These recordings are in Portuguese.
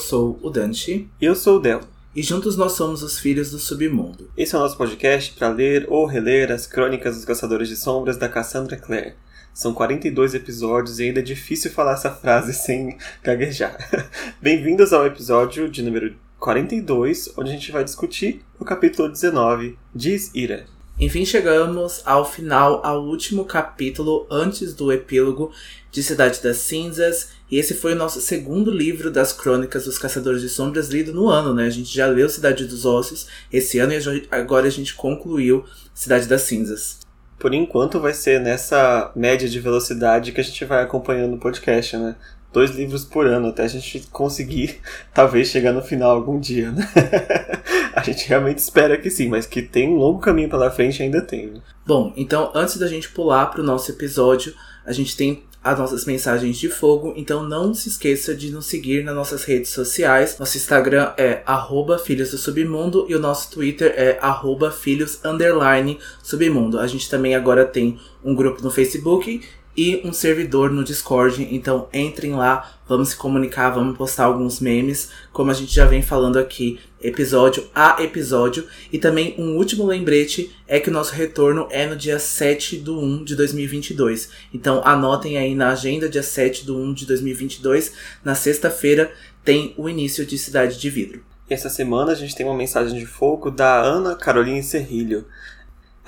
sou o Dante. Eu sou o Del. E juntos nós somos os Filhos do Submundo. Esse é o nosso podcast para ler ou reler as crônicas dos Caçadores de Sombras da Cassandra Clare. São 42 episódios e ainda é difícil falar essa frase sem gaguejar. Bem-vindos ao episódio de número 42, onde a gente vai discutir o capítulo 19, Diz Ira. Enfim, chegamos ao final, ao último capítulo antes do epílogo de Cidade das Cinzas. E esse foi o nosso segundo livro das Crônicas dos Caçadores de Sombras lido no ano, né? A gente já leu Cidade dos Ossos esse ano e agora a gente concluiu Cidade das Cinzas. Por enquanto vai ser nessa média de velocidade que a gente vai acompanhando o podcast, né? Dois livros por ano, até a gente conseguir talvez chegar no final algum dia, né? a gente realmente espera que sim, mas que tem um longo caminho pela frente ainda tem. Né? Bom, então antes da gente pular para o nosso episódio, a gente tem as nossas mensagens de fogo, então não se esqueça de nos seguir nas nossas redes sociais. Nosso Instagram é Filhos do Submundo e o nosso Twitter é arroba Filhos Submundo. A gente também agora tem um grupo no Facebook e um servidor no Discord. Então entrem lá, vamos se comunicar, vamos postar alguns memes, como a gente já vem falando aqui, episódio a episódio. E também um último lembrete é que o nosso retorno é no dia 7 do 1 de 2022. Então anotem aí na agenda, dia 7 do 1 de 2022, na sexta-feira, tem o início de Cidade de Vidro. Essa semana a gente tem uma mensagem de fogo da Ana Caroline Serrilho.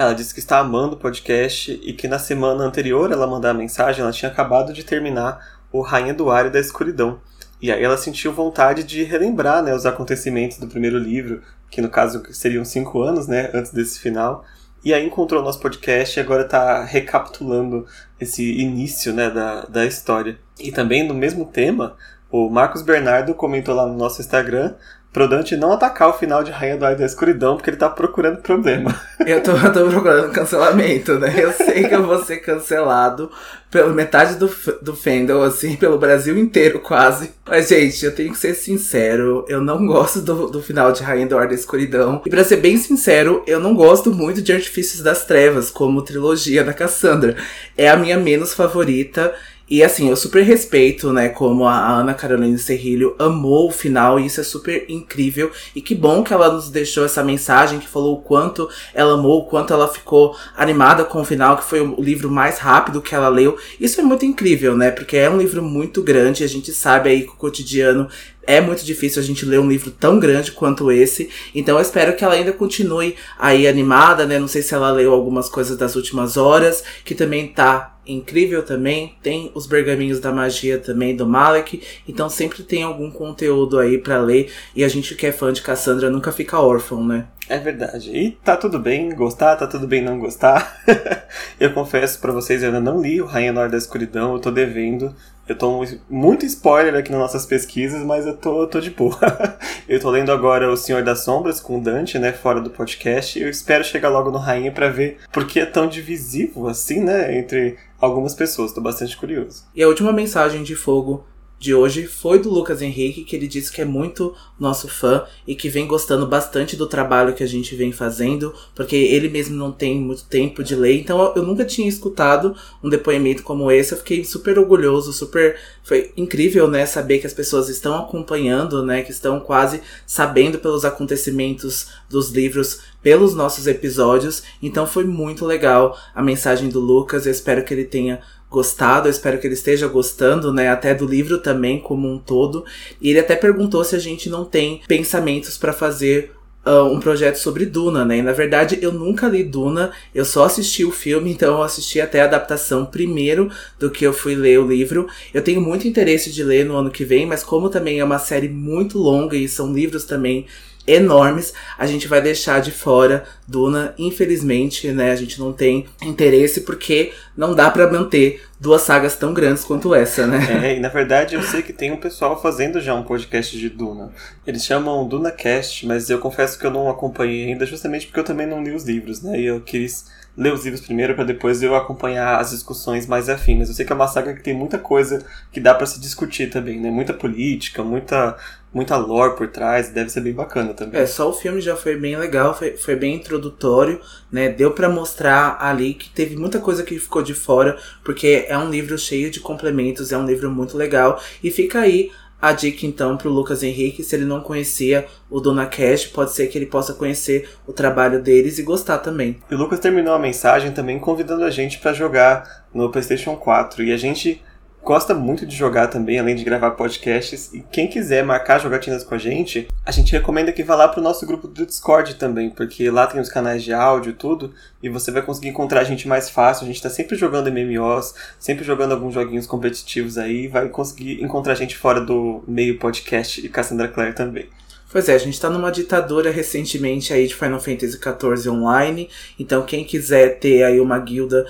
Ela disse que está amando o podcast e que na semana anterior ela mandar a mensagem, ela tinha acabado de terminar o Rainha do Ar e da Escuridão. E aí ela sentiu vontade de relembrar né, os acontecimentos do primeiro livro, que no caso seriam cinco anos, né, antes desse final. E aí encontrou o nosso podcast e agora está recapitulando esse início né, da, da história. E também no mesmo tema, o Marcos Bernardo comentou lá no nosso Instagram pro Dante não atacar o final de Rainha do Ar da Escuridão, porque ele tá procurando problema. Eu tô, eu tô procurando cancelamento, né? Eu sei que eu vou ser cancelado pela metade do, do fandom, assim, pelo Brasil inteiro quase. Mas, gente, eu tenho que ser sincero, eu não gosto do, do final de Rainha do Ar da Escuridão. E pra ser bem sincero, eu não gosto muito de Artifícios das Trevas, como trilogia da Cassandra. É a minha menos favorita. E assim, eu super respeito, né, como a Ana Carolina Serrilho amou o final, e isso é super incrível. E que bom que ela nos deixou essa mensagem, que falou o quanto ela amou, o quanto ela ficou animada com o final, que foi o livro mais rápido que ela leu. Isso é muito incrível, né, porque é um livro muito grande, a gente sabe aí que o cotidiano é muito difícil a gente ler um livro tão grande quanto esse. Então eu espero que ela ainda continue aí animada, né? Não sei se ela leu algumas coisas das últimas horas, que também tá incrível também. Tem os Bergaminhos da Magia também do Malek. Então sempre tem algum conteúdo aí para ler. E a gente que é fã de Cassandra nunca fica órfão, né? É verdade. E tá tudo bem gostar, tá tudo bem não gostar. eu confesso para vocês, eu ainda não li o Rainha Nor da Escuridão, eu tô devendo. Eu tô muito spoiler aqui nas nossas pesquisas, mas eu tô, tô de boa. eu tô lendo agora O Senhor das Sombras com o Dante, né, fora do podcast. Eu espero chegar logo no Rainha para ver por que é tão divisivo assim, né, entre algumas pessoas. Tô bastante curioso. E a última mensagem de fogo de hoje foi do Lucas Henrique, que ele disse que é muito nosso fã e que vem gostando bastante do trabalho que a gente vem fazendo, porque ele mesmo não tem muito tempo de ler. Então eu nunca tinha escutado um depoimento como esse. Eu fiquei super orgulhoso, super. Foi incrível, né? Saber que as pessoas estão acompanhando, né? Que estão quase sabendo pelos acontecimentos dos livros pelos nossos episódios. Então foi muito legal a mensagem do Lucas. Eu espero que ele tenha gostado, eu espero que ele esteja gostando, né, até do livro também como um todo. E ele até perguntou se a gente não tem pensamentos para fazer Uh, um projeto sobre Duna, né? E, na verdade, eu nunca li Duna, eu só assisti o filme, então eu assisti até a adaptação primeiro do que eu fui ler o livro. Eu tenho muito interesse de ler no ano que vem, mas como também é uma série muito longa e são livros também enormes, a gente vai deixar de fora Duna, infelizmente, né? A gente não tem interesse porque não dá para manter duas sagas tão grandes quanto essa, né? É, e na verdade eu sei que tem um pessoal fazendo já um podcast de Duna. Eles chamam DunaCast, mas eu confesso que eu não acompanhei ainda, justamente porque eu também não li os livros, né? E eu quis ler os livros primeiro para depois eu acompanhar as discussões mais afins. Eu sei que é uma saga que tem muita coisa que dá para se discutir também, né? Muita política, muita muita lore por trás, deve ser bem bacana também. É, só o filme já foi bem legal, foi, foi bem introdutório, né? Deu para mostrar ali que teve muita coisa que ficou de fora, porque é um livro cheio de complementos, é um livro muito legal. E fica aí a dica então para o Lucas Henrique, se ele não conhecia o Dona Cash, pode ser que ele possa conhecer o trabalho deles e gostar também. E o Lucas terminou a mensagem também convidando a gente para jogar no PlayStation 4 e a gente gosta muito de jogar também, além de gravar podcasts. E quem quiser marcar jogatinas com a gente, a gente recomenda que vá lá pro nosso grupo do Discord também, porque lá tem os canais de áudio e tudo, e você vai conseguir encontrar a gente mais fácil. A gente tá sempre jogando MMOs, sempre jogando alguns joguinhos competitivos aí, vai conseguir encontrar a gente fora do meio podcast e Cassandra Clare também. Pois é, a gente tá numa ditadura recentemente aí de Final Fantasy XIV Online, então quem quiser ter aí uma guilda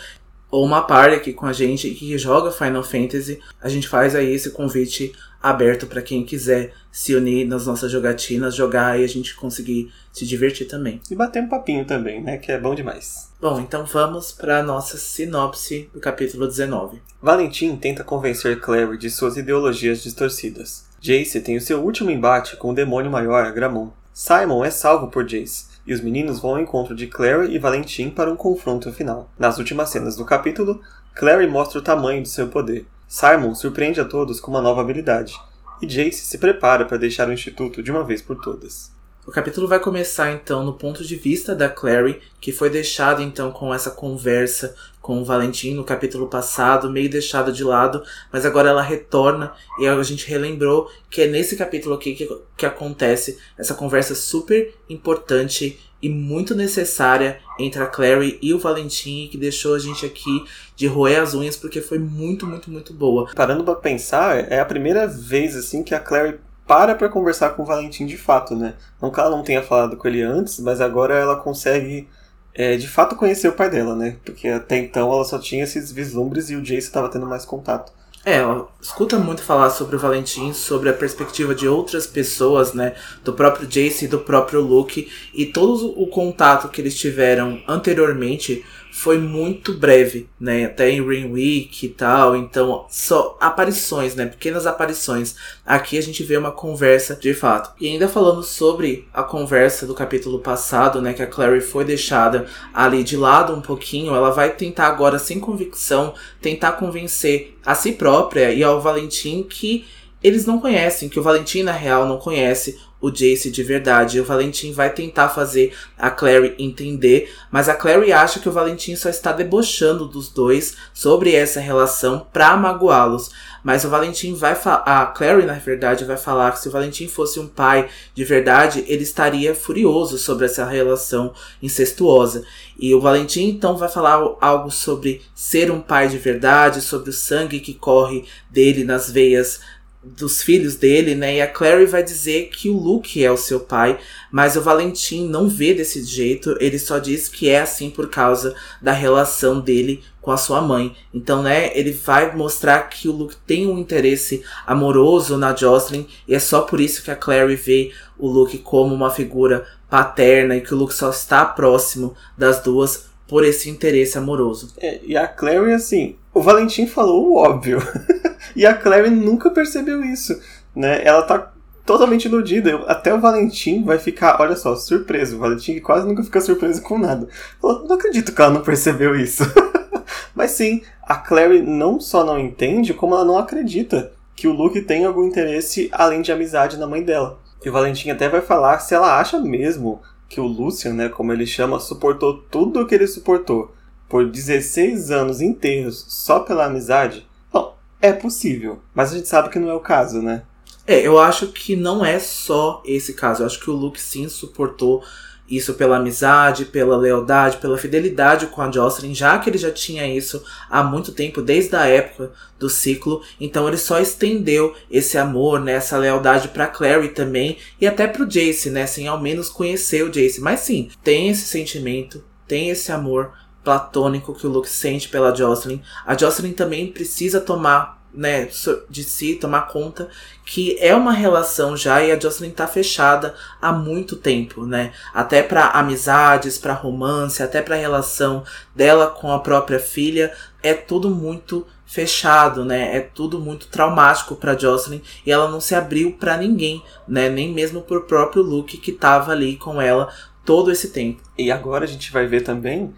ou uma party aqui com a gente que joga Final Fantasy, a gente faz aí esse convite aberto para quem quiser se unir nas nossas jogatinas, jogar e a gente conseguir se divertir também. E bater um papinho também, né? Que é bom demais. Bom, então vamos para nossa sinopse do capítulo 19. Valentim tenta convencer Clary de suas ideologias distorcidas. Jace tem o seu último embate com o demônio maior, Gramon. Simon é salvo por Jace, e os meninos vão ao encontro de Clary e Valentim para um confronto final. Nas últimas cenas do capítulo, Clary mostra o tamanho de seu poder. Simon surpreende a todos com uma nova habilidade, e Jace se prepara para deixar o instituto de uma vez por todas. O capítulo vai começar então no ponto de vista da Clary, que foi deixada então com essa conversa com o Valentim no capítulo passado, meio deixada de lado, mas agora ela retorna e a gente relembrou que é nesse capítulo aqui que, que acontece essa conversa super importante e muito necessária entre a Clary e o Valentim, que deixou a gente aqui de roer as unhas porque foi muito, muito, muito boa. Parando para pensar, é a primeira vez assim que a Clary para pra conversar com o Valentim de fato, né? Não que ela não tenha falado com ele antes, mas agora ela consegue é, de fato conhecer o pai dela, né? Porque até então ela só tinha esses vislumbres e o Jace estava tendo mais contato. É, ela escuta muito falar sobre o Valentim, sobre a perspectiva de outras pessoas, né? Do próprio Jace e do próprio Luke. E todo o contato que eles tiveram anteriormente foi muito breve, né? Até em Ring Week e tal. Então, só aparições, né? Pequenas aparições. Aqui a gente vê uma conversa de fato. E ainda falando sobre a conversa do capítulo passado, né? Que a Clary foi deixada ali de lado um pouquinho. Ela vai tentar agora, sem convicção, tentar convencer a si própria e ao Valentim que eles não conhecem, que o Valentim na real não conhece o Jace de verdade. O Valentim vai tentar fazer a Clary entender, mas a Clary acha que o Valentim só está debochando dos dois sobre essa relação pra magoá-los. Mas o Valentim vai falar. A Clary, na verdade, vai falar que se o Valentim fosse um pai de verdade, ele estaria furioso sobre essa relação incestuosa. E o Valentim então vai falar algo sobre ser um pai de verdade, sobre o sangue que corre dele nas veias dos filhos dele, né? E a Clary vai dizer que o Luke é o seu pai, mas o Valentim não vê desse jeito, ele só diz que é assim por causa da relação dele com a sua mãe. Então, né, ele vai mostrar que o Luke tem um interesse amoroso na Jocelyn e é só por isso que a Clary vê o Luke como uma figura paterna e que o Luke só está próximo das duas por esse interesse amoroso. É, e a Clary, assim, o Valentim falou o óbvio. e a Clary nunca percebeu isso. Né? Ela tá totalmente iludida. Até o Valentim vai ficar, olha só, surpreso. O Valentim quase nunca fica surpreso com nada. Eu não acredito que ela não percebeu isso. Mas sim, a Clary não só não entende, como ela não acredita que o Luke tem algum interesse além de amizade na mãe dela. E o Valentim até vai falar se ela acha mesmo que o Lucian, né, como ele chama, suportou tudo o que ele suportou por 16 anos inteiros só pela amizade? Bom, é possível, mas a gente sabe que não é o caso, né? É, eu acho que não é só esse caso. Eu acho que o Luke sim suportou isso pela amizade, pela lealdade, pela fidelidade com a Jocelyn, já que ele já tinha isso há muito tempo, desde a época do ciclo. Então ele só estendeu esse amor, né, essa lealdade para Clary também e até pro Jace, né, sem ao menos conhecer o Jace. Mas sim, tem esse sentimento, tem esse amor platônico que o Luke sente pela Jocelyn. A Jocelyn também precisa tomar né, de si, tomar conta que é uma relação já e a Jocelyn tá fechada há muito tempo, né? Até para amizades, para romance, até para relação dela com a própria filha, é tudo muito fechado, né? É tudo muito traumático para Jocelyn e ela não se abriu para ninguém, né? Nem mesmo pro próprio Luke que tava ali com ela todo esse tempo. E agora a gente vai ver também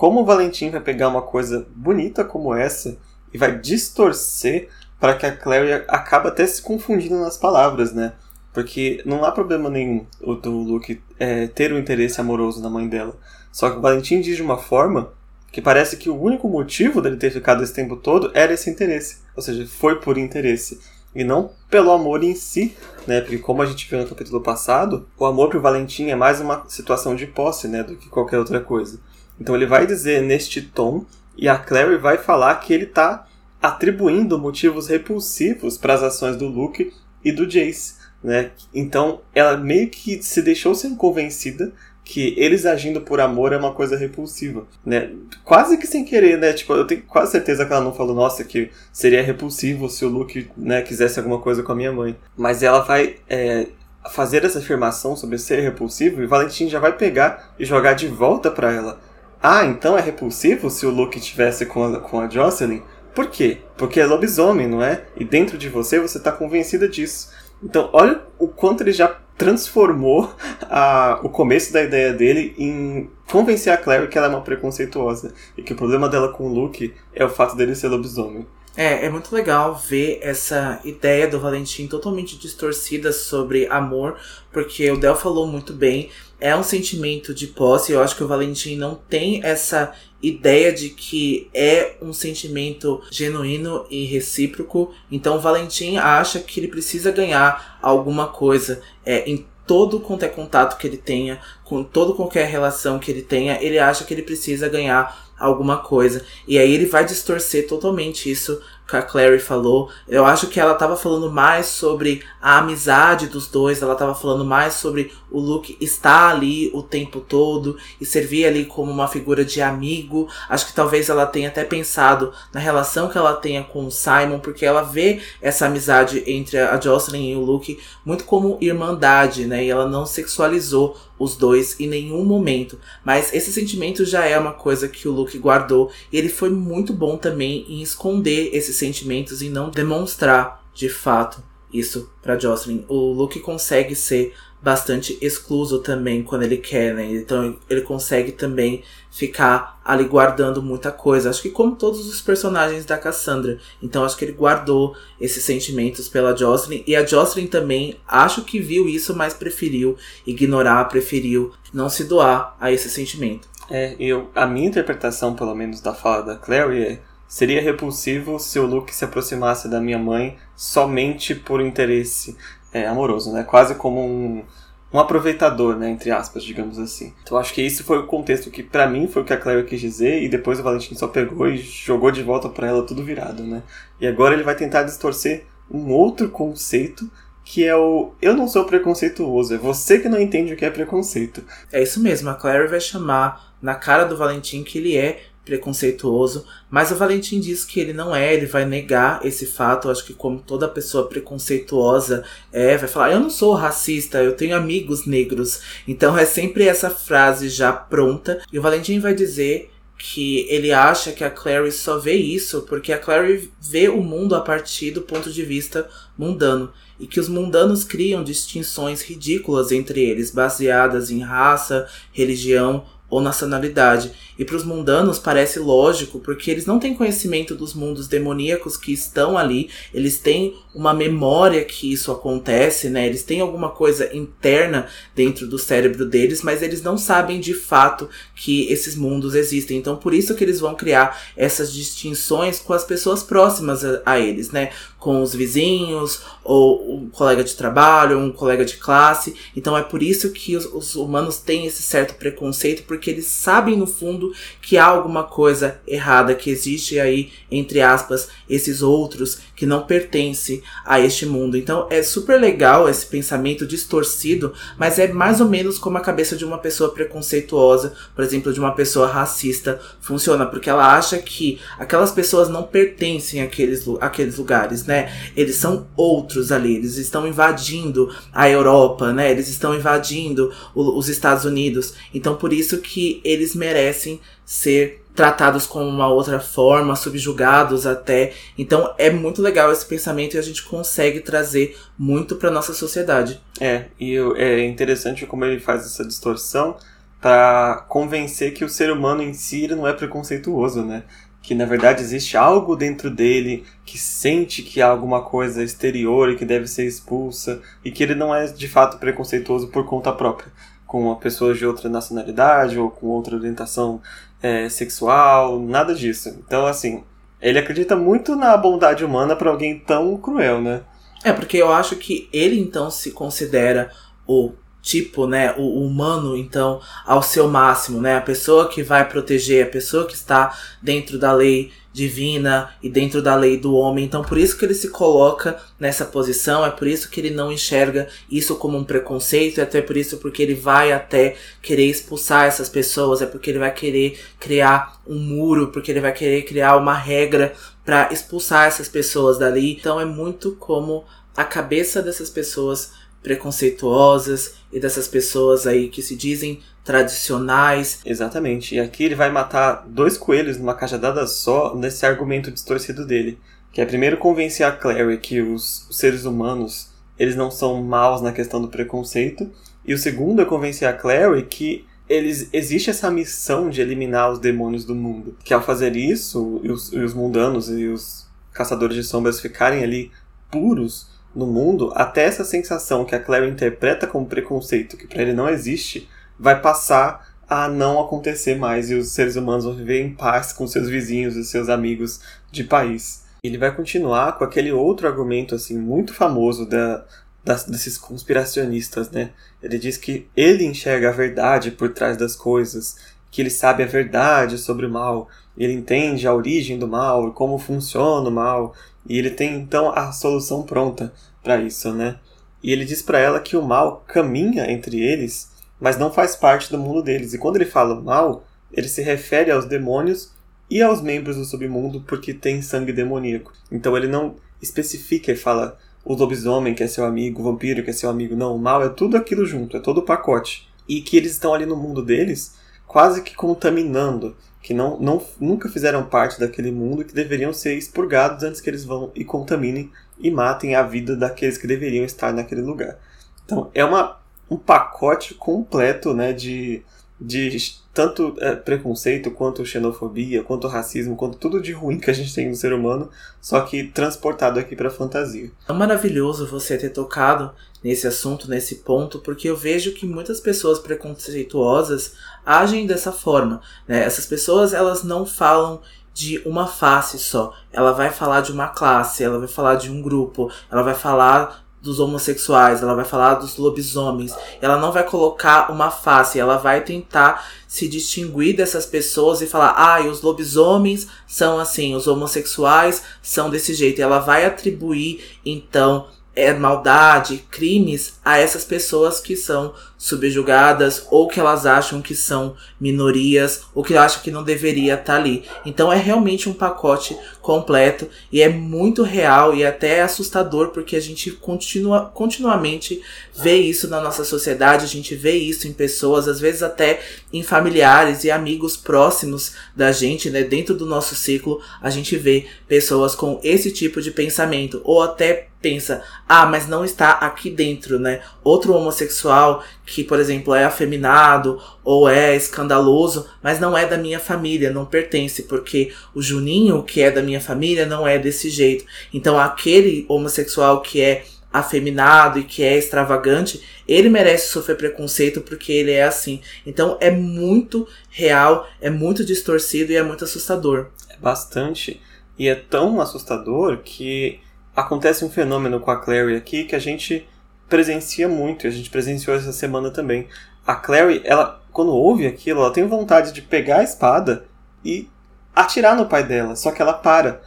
como o Valentim vai pegar uma coisa bonita como essa e vai distorcer para que a Clary acaba até se confundindo nas palavras, né? Porque não há problema nenhum do Luke é, ter um interesse amoroso na mãe dela. Só que o Valentim diz de uma forma que parece que o único motivo dele ter ficado esse tempo todo era esse interesse. Ou seja, foi por interesse. E não pelo amor em si, né? Porque como a gente viu no capítulo passado, o amor pro Valentim é mais uma situação de posse, né? Do que qualquer outra coisa. Então ele vai dizer neste tom, e a Clary vai falar que ele tá atribuindo motivos repulsivos para as ações do Luke e do Jace, né? Então ela meio que se deixou ser convencida que eles agindo por amor é uma coisa repulsiva, né? Quase que sem querer, né? Tipo, eu tenho quase certeza que ela não falou, nossa, que seria repulsivo se o Luke, né, quisesse alguma coisa com a minha mãe. Mas ela vai é, fazer essa afirmação sobre ser repulsivo e Valentim já vai pegar e jogar de volta para ela. Ah, então é repulsivo se o Luke estivesse com a, com a Jocelyn? Por quê? Porque é lobisomem, não é? E dentro de você você está convencida disso. Então, olha o quanto ele já transformou a, o começo da ideia dele em convencer a Claire que ela é uma preconceituosa e que o problema dela com o Luke é o fato dele ser lobisomem. É, é muito legal ver essa ideia do Valentim totalmente distorcida sobre amor, porque o Del falou muito bem, é um sentimento de posse, eu acho que o Valentim não tem essa ideia de que é um sentimento genuíno e recíproco. Então o Valentim acha que ele precisa ganhar alguma coisa é, em todo quanto é contato que ele tenha, com todo qualquer relação que ele tenha, ele acha que ele precisa ganhar alguma coisa. E aí ele vai distorcer totalmente isso que a Clary falou. Eu acho que ela tava falando mais sobre a amizade dos dois, ela tava falando mais sobre o Luke estar ali o tempo todo e servir ali como uma figura de amigo. Acho que talvez ela tenha até pensado na relação que ela tenha com o Simon, porque ela vê essa amizade entre a Jocelyn e o Luke muito como irmandade, né? E ela não sexualizou os dois em nenhum momento. Mas esse sentimento já é uma coisa que o Luke guardou e ele foi muito bom também em esconder esses sentimentos e não demonstrar de fato isso para Jocelyn. O Luke consegue ser bastante excluso também quando ele quer, né? Então ele consegue também ficar ali guardando muita coisa. Acho que como todos os personagens da Cassandra. Então acho que ele guardou esses sentimentos pela Jocelyn. E a Jocelyn também acho que viu isso, mas preferiu ignorar, preferiu não se doar a esse sentimento. É, eu, a minha interpretação, pelo menos, da fala da Clary é Seria repulsivo se o Luke se aproximasse da minha mãe somente por interesse é, amoroso, né? Quase como um, um aproveitador, né? Entre aspas, digamos assim. Então acho que esse foi o contexto que para mim foi o que a Claire quis dizer e depois o Valentim só pegou e jogou de volta para ela tudo virado, né? E agora ele vai tentar distorcer um outro conceito que é o eu não sou preconceituoso, é você que não entende o que é preconceito. É isso mesmo, a Claire vai chamar na cara do Valentim que ele é preconceituoso, mas o Valentim diz que ele não é, ele vai negar esse fato. Eu acho que como toda pessoa preconceituosa é, vai falar: "Eu não sou racista, eu tenho amigos negros". Então é sempre essa frase já pronta. E o Valentim vai dizer que ele acha que a Clary só vê isso porque a Clary vê o mundo a partir do ponto de vista mundano e que os mundanos criam distinções ridículas entre eles, baseadas em raça, religião ou nacionalidade. E para os mundanos parece lógico, porque eles não têm conhecimento dos mundos demoníacos que estão ali, eles têm uma memória que isso acontece, né? Eles têm alguma coisa interna dentro do cérebro deles, mas eles não sabem de fato que esses mundos existem. Então, por isso que eles vão criar essas distinções com as pessoas próximas a, a eles, né? Com os vizinhos, ou um colega de trabalho, um colega de classe. Então, é por isso que os, os humanos têm esse certo preconceito, porque eles sabem no fundo que há alguma coisa errada, que existe aí, entre aspas, esses outros que não pertencem a este mundo. Então é super legal esse pensamento distorcido, mas é mais ou menos como a cabeça de uma pessoa preconceituosa, por exemplo, de uma pessoa racista, funciona, porque ela acha que aquelas pessoas não pertencem àqueles, àqueles lugares, né? Eles são outros ali, eles estão invadindo a Europa, né? Eles estão invadindo o, os Estados Unidos. Então por isso que eles merecem ser tratados como uma outra forma, subjugados até. Então é muito legal esse pensamento e a gente consegue trazer muito para nossa sociedade. É, e é interessante como ele faz essa distorção para convencer que o ser humano em si não é preconceituoso, né? que na verdade existe algo dentro dele que sente que há alguma coisa exterior e que deve ser expulsa e que ele não é de fato preconceituoso por conta própria com pessoas de outra nacionalidade ou com outra orientação é, sexual, nada disso. Então, assim, ele acredita muito na bondade humana para alguém tão cruel, né? É, porque eu acho que ele então se considera o tipo, né, o humano, então, ao seu máximo, né, a pessoa que vai proteger, a pessoa que está dentro da lei divina e dentro da lei do homem. Então, por isso que ele se coloca nessa posição, é por isso que ele não enxerga isso como um preconceito, é até por isso porque ele vai até querer expulsar essas pessoas, é porque ele vai querer criar um muro, porque ele vai querer criar uma regra para expulsar essas pessoas dali. Então, é muito como a cabeça dessas pessoas preconceituosas e dessas pessoas aí que se dizem tradicionais. Exatamente. E aqui ele vai matar dois coelhos numa cajadada só nesse argumento distorcido dele. Que é primeiro convencer a Clary que os, seres humanos eles não são maus na questão do preconceito. E o segundo é convencer a Clary que eles, existe essa missão de eliminar os demônios do mundo. Que ao fazer isso, e os, e os mundanos e os caçadores de sombras ficarem ali puros, no mundo, até essa sensação que a Claire interpreta como preconceito, que para ele não existe, vai passar a não acontecer mais e os seres humanos vão viver em paz com seus vizinhos e seus amigos de país. Ele vai continuar com aquele outro argumento assim muito famoso da, das, desses conspiracionistas, né? Ele diz que ele enxerga a verdade por trás das coisas, que ele sabe a verdade sobre o mal, ele entende a origem do mal como funciona o mal, e ele tem então a solução pronta para isso, né? E ele diz para ela que o mal caminha entre eles, mas não faz parte do mundo deles. E quando ele fala mal, ele se refere aos demônios e aos membros do submundo porque tem sangue demoníaco. Então ele não especifica e fala o lobisomem que é seu amigo, o vampiro que é seu amigo. Não, o mal é tudo aquilo junto, é todo o pacote. E que eles estão ali no mundo deles quase que contaminando que não, não, nunca fizeram parte daquele mundo e que deveriam ser expurgados antes que eles vão e contaminem e matem a vida daqueles que deveriam estar naquele lugar. Então é uma, um pacote completo né, de, de tanto é, preconceito quanto xenofobia, quanto racismo, quanto tudo de ruim que a gente tem no ser humano, só que transportado aqui para fantasia. É maravilhoso você ter tocado nesse assunto, nesse ponto, porque eu vejo que muitas pessoas preconceituosas agem dessa forma. Né? Essas pessoas elas não falam de uma face só. Ela vai falar de uma classe, ela vai falar de um grupo, ela vai falar dos homossexuais, ela vai falar dos lobisomens. Ela não vai colocar uma face, ela vai tentar se distinguir dessas pessoas e falar: "Ah, os lobisomens são assim, os homossexuais são desse jeito". Ela vai atribuir então é, maldade, crimes a essas pessoas que são subjugadas ou que elas acham que são minorias ou que acham que não deveria estar tá ali. Então é realmente um pacote completo e é muito real e até assustador porque a gente continua continuamente vê isso na nossa sociedade, a gente vê isso em pessoas, às vezes até em familiares e amigos próximos da gente, né, dentro do nosso ciclo, a gente vê pessoas com esse tipo de pensamento ou até pensa, ah, mas não está aqui dentro, né? Outro homossexual que, por exemplo, é afeminado ou é escandaloso, mas não é da minha família, não pertence, porque o Juninho, que é da minha família, não é desse jeito. Então, aquele homossexual que é afeminado e que é extravagante, ele merece sofrer preconceito porque ele é assim. Então, é muito real, é muito distorcido e é muito assustador. É bastante. E é tão assustador que acontece um fenômeno com a Clary aqui que a gente presencia muito, e a gente presenciou essa semana também. A Clary, ela, quando ouve aquilo, ela tem vontade de pegar a espada e atirar no pai dela, só que ela para,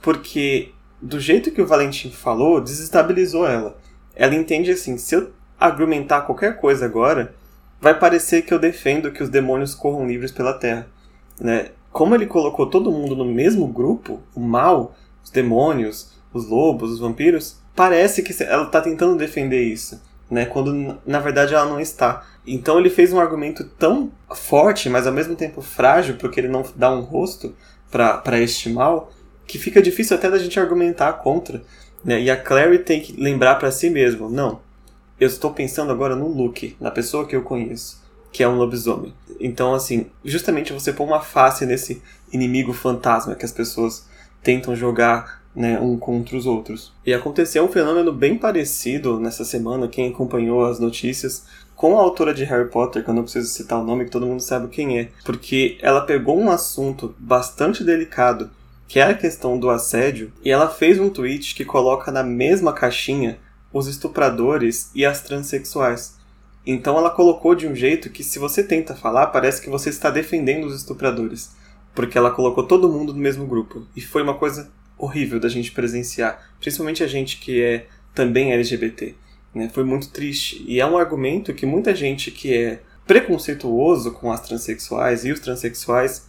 porque do jeito que o Valentim falou, desestabilizou ela. Ela entende assim, se eu argumentar qualquer coisa agora, vai parecer que eu defendo que os demônios corram livres pela terra, né? Como ele colocou todo mundo no mesmo grupo, o mal, os demônios, os lobos, os vampiros, parece que ela está tentando defender isso, né? Quando na verdade ela não está. Então ele fez um argumento tão forte, mas ao mesmo tempo frágil, porque ele não dá um rosto para este mal, que fica difícil até da gente argumentar contra. Né? E a Clary tem que lembrar para si mesmo: não, eu estou pensando agora no Luke, na pessoa que eu conheço. que é um lobisomem. Então, assim, justamente você pôr uma face nesse inimigo fantasma que as pessoas tentam jogar né, um contra os outros. E aconteceu um fenômeno bem parecido nessa semana, quem acompanhou as notícias, com a autora de Harry Potter, que eu não preciso citar o nome, que todo mundo sabe quem é, porque ela pegou um assunto bastante delicado, que é a questão do assédio, e ela fez um tweet que coloca na mesma caixinha os estupradores e as transexuais. Então ela colocou de um jeito que se você tenta falar, parece que você está defendendo os estupradores, porque ela colocou todo mundo no mesmo grupo. E foi uma coisa horrível da gente presenciar, principalmente a gente que é também LGBT. Né? Foi muito triste. E é um argumento que muita gente que é preconceituoso com as transexuais e os transexuais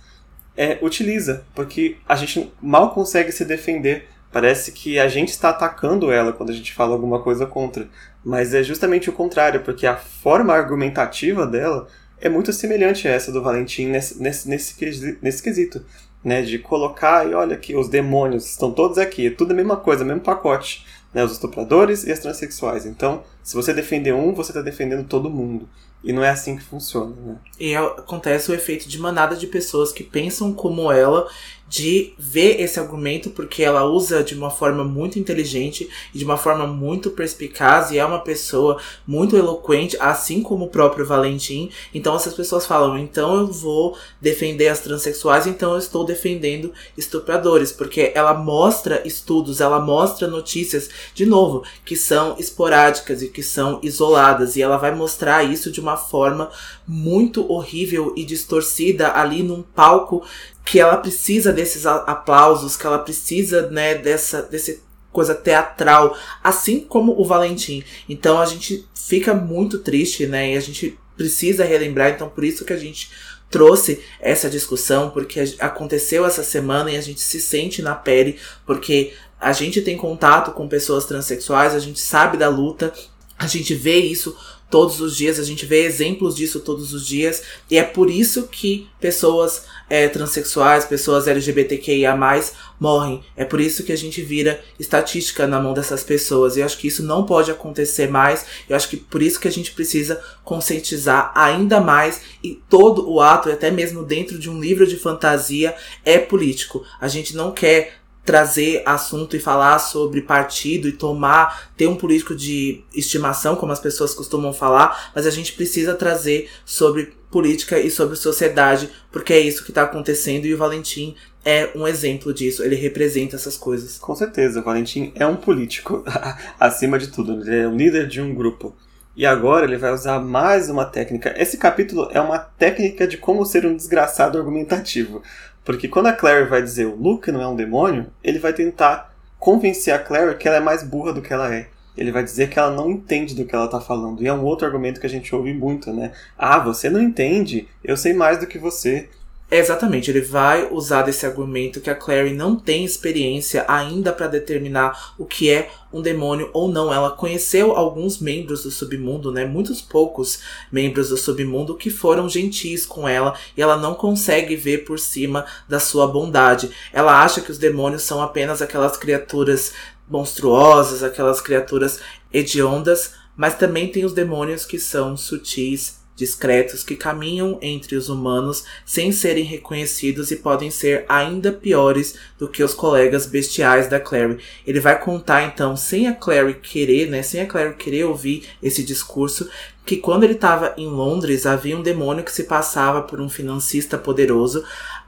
é, utiliza, porque a gente mal consegue se defender. Parece que a gente está atacando ela quando a gente fala alguma coisa contra. Mas é justamente o contrário, porque a forma argumentativa dela é muito semelhante a essa do Valentim nesse, nesse, nesse, nesse quesito. Né, de colocar e olha aqui, os demônios estão todos aqui, é tudo a mesma coisa, mesmo pacote né, os estupradores e as transexuais. Então, se você defender um, você está defendendo todo mundo. E não é assim que funciona, né? E é, acontece o efeito de manada de pessoas que pensam como ela de ver esse argumento, porque ela usa de uma forma muito inteligente e de uma forma muito perspicaz, e é uma pessoa muito eloquente, assim como o próprio Valentim. Então essas pessoas falam: então eu vou defender as transexuais, então eu estou defendendo estupradores, porque ela mostra estudos, ela mostra notícias, de novo, que são esporádicas e que são isoladas, e ela vai mostrar isso de uma forma muito horrível e distorcida ali num palco que ela precisa desses aplausos, que ela precisa, né, dessa desse coisa teatral, assim como o Valentim. Então a gente fica muito triste, né? E a gente precisa relembrar, então por isso que a gente trouxe essa discussão, porque aconteceu essa semana e a gente se sente na pele, porque a gente tem contato com pessoas transexuais, a gente sabe da luta, a gente vê isso todos os dias, a gente vê exemplos disso todos os dias, e é por isso que pessoas é, transexuais, pessoas LGBTQIA, morrem. É por isso que a gente vira estatística na mão dessas pessoas. E eu acho que isso não pode acontecer mais. Eu acho que por isso que a gente precisa conscientizar ainda mais. E todo o ato, até mesmo dentro de um livro de fantasia, é político. A gente não quer trazer assunto e falar sobre partido e tomar, ter um político de estimação, como as pessoas costumam falar, mas a gente precisa trazer sobre política e sobre sociedade, porque é isso que está acontecendo e o Valentim é um exemplo disso, ele representa essas coisas. Com certeza, o Valentim é um político, acima de tudo, ele é o líder de um grupo. E agora ele vai usar mais uma técnica. Esse capítulo é uma técnica de como ser um desgraçado argumentativo. Porque quando a Claire vai dizer o Luke não é um demônio, ele vai tentar convencer a Claire que ela é mais burra do que ela é. Ele vai dizer que ela não entende do que ela está falando. E é um outro argumento que a gente ouve muito, né? Ah, você não entende, eu sei mais do que você. Exatamente, ele vai usar desse argumento que a Clary não tem experiência ainda para determinar o que é um demônio ou não. Ela conheceu alguns membros do submundo, né? Muitos poucos membros do submundo que foram gentis com ela e ela não consegue ver por cima da sua bondade. Ela acha que os demônios são apenas aquelas criaturas monstruosas, aquelas criaturas hediondas, mas também tem os demônios que são sutis, discretos que caminham entre os humanos sem serem reconhecidos e podem ser ainda piores do que os colegas bestiais da Clary. Ele vai contar então, sem a Clary querer, né, sem a Clary querer ouvir esse discurso, que quando ele estava em Londres havia um demônio que se passava por um financista poderoso.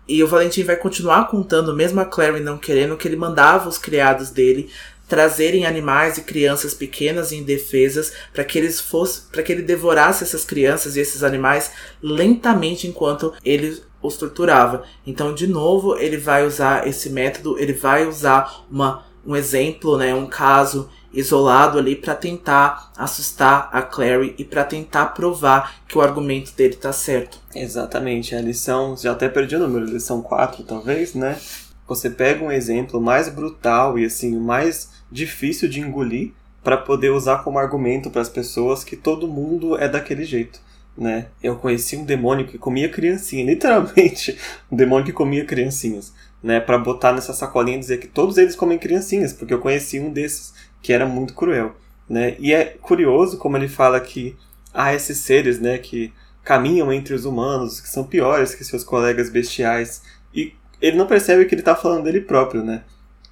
E o Valentim vai continuar contando, mesmo a Clary não querendo, que ele mandava os criados dele trazerem animais e crianças pequenas e indefesas para que eles fossem, para que ele devorasse essas crianças e esses animais lentamente enquanto ele os torturava. Então, de novo, ele vai usar esse método, ele vai usar uma, um exemplo, né, um caso isolado ali para tentar assustar a Clary e para tentar provar que o argumento dele tá certo. Exatamente, a lição, já até perdi o número, lição 4 talvez, né? Você pega um exemplo mais brutal e assim, mais difícil de engolir para poder usar como argumento para as pessoas que todo mundo é daquele jeito. Né? Eu conheci um demônio que comia criancinha, literalmente, um demônio que comia criancinhas, né? Para botar nessa sacolinha e dizer que todos eles comem criancinhas, porque eu conheci um desses que era muito cruel, né? E é curioso como ele fala que há esses seres, né, que caminham entre os humanos, que são piores que seus colegas bestiais. E ele não percebe que ele está falando dele próprio, né?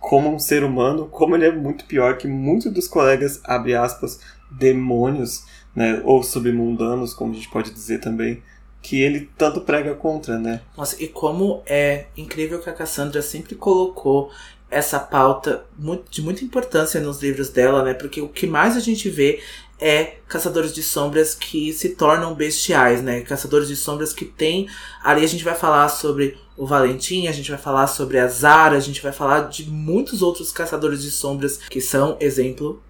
Como um ser humano, como ele é muito pior que muitos dos colegas, abre aspas, demônios, né? Ou submundanos, como a gente pode dizer também que ele tanto prega contra, né? Nossa, e como é incrível que a Cassandra sempre colocou essa pauta de muita importância nos livros dela, né? Porque o que mais a gente vê é caçadores de sombras que se tornam bestiais, né? Caçadores de sombras que tem. Ali a gente vai falar sobre o Valentim, a gente vai falar sobre a Zara, a gente vai falar de muitos outros caçadores de sombras que são exemplo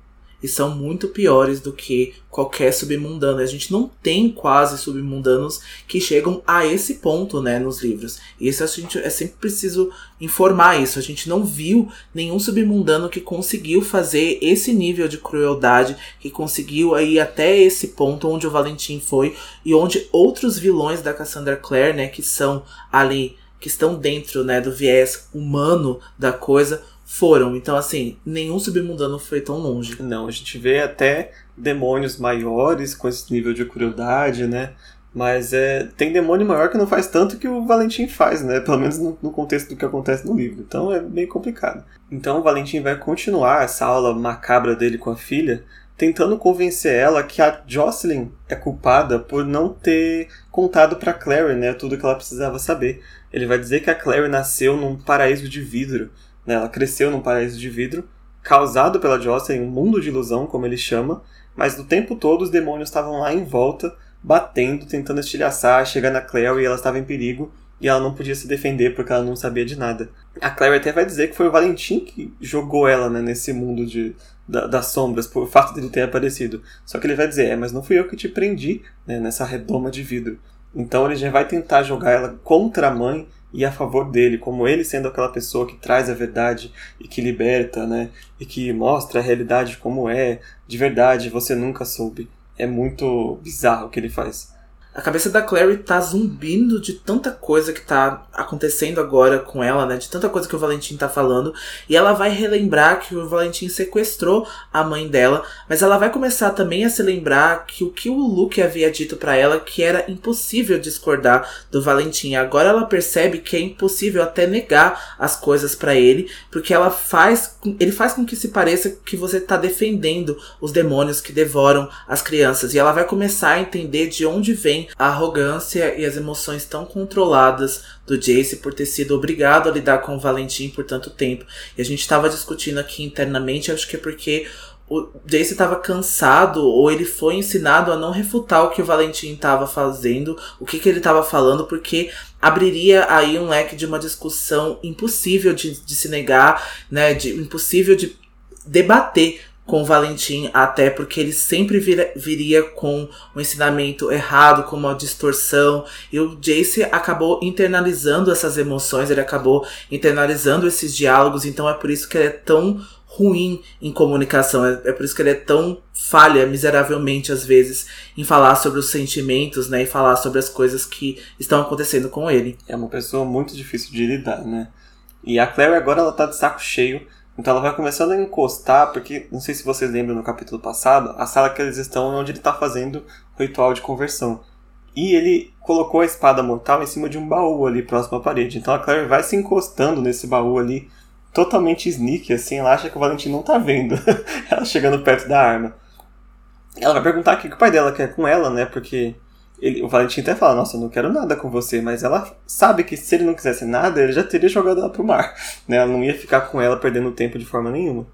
e são muito piores do que qualquer submundano. A gente não tem quase submundanos que chegam a esse ponto, né, nos livros. E isso a gente é sempre preciso informar isso. A gente não viu nenhum submundano que conseguiu fazer esse nível de crueldade, que conseguiu ir até esse ponto onde o Valentim foi e onde outros vilões da Cassandra Clare, né, que são ali que estão dentro, né, do viés humano da coisa, foram. Então, assim, nenhum submundano foi tão longe. Não, a gente vê até demônios maiores com esse nível de crueldade, né? Mas é, tem demônio maior que não faz tanto que o Valentim faz, né? Pelo menos no, no, contexto do que acontece no livro. Então é bem complicado. Então o Valentim vai continuar essa aula macabra dele com a filha, tentando convencer ela que a Jocelyn é culpada por não ter contado para Clary, né, tudo que ela precisava saber. Ele vai dizer que a Clary nasceu num paraíso de vidro, né? Ela cresceu num paraíso de vidro, causado pela Jocelyn, um mundo de ilusão, como ele chama, mas do tempo todo os demônios estavam lá em volta, batendo, tentando estilhaçar, chegando a Claire e ela estava em perigo e ela não podia se defender porque ela não sabia de nada. A Claire até vai dizer que foi o Valentim que jogou ela né, nesse mundo de, da, das sombras, por fato dele ter aparecido. Só que ele vai dizer, é, mas não fui eu que te prendi né, nessa redoma de vidro. Então ele já vai tentar jogar ela contra a mãe e a favor dele, como ele sendo aquela pessoa que traz a verdade e que liberta, né? E que mostra a realidade como é, de verdade, você nunca soube. É muito bizarro o que ele faz. A cabeça da Clary tá zumbindo de tanta coisa que tá acontecendo agora com ela, né? De tanta coisa que o Valentim tá falando. E ela vai relembrar que o Valentim sequestrou a mãe dela. Mas ela vai começar também a se lembrar que o que o Luke havia dito para ela que era impossível discordar do Valentim. Agora ela percebe que é impossível até negar as coisas para ele, porque ela faz, ele faz com que se pareça que você tá defendendo os demônios que devoram as crianças. E ela vai começar a entender de onde vem a arrogância e as emoções tão controladas do Jace por ter sido obrigado a lidar com o Valentim por tanto tempo. E a gente estava discutindo aqui internamente, acho que é porque o Jace estava cansado ou ele foi ensinado a não refutar o que o Valentim estava fazendo, o que, que ele estava falando, porque abriria aí um leque de uma discussão impossível de, de se negar, né, de impossível de debater com Valentim, até porque ele sempre vira, viria com um ensinamento errado, com uma distorção. E o Jace acabou internalizando essas emoções, ele acabou internalizando esses diálogos, então é por isso que ele é tão ruim em comunicação. É, é por isso que ele é tão falha miseravelmente às vezes em falar sobre os sentimentos, né, e falar sobre as coisas que estão acontecendo com ele. É uma pessoa muito difícil de lidar, né? E a Claire agora ela tá de saco cheio então ela vai começando a encostar, porque não sei se vocês lembram no capítulo passado, a sala que eles estão é onde ele está fazendo o ritual de conversão. E ele colocou a espada mortal em cima de um baú ali próximo à parede. Então a Claire vai se encostando nesse baú ali, totalmente sneak, assim, ela acha que o Valentim não tá vendo. ela chegando perto da arma. Ela vai perguntar o que o pai dela quer com ela, né? Porque ele, o Valentim até fala, nossa, eu não quero nada com você, mas ela sabe que se ele não quisesse nada, ele já teria jogado ela pro mar. Né? Ela não ia ficar com ela perdendo tempo de forma nenhuma.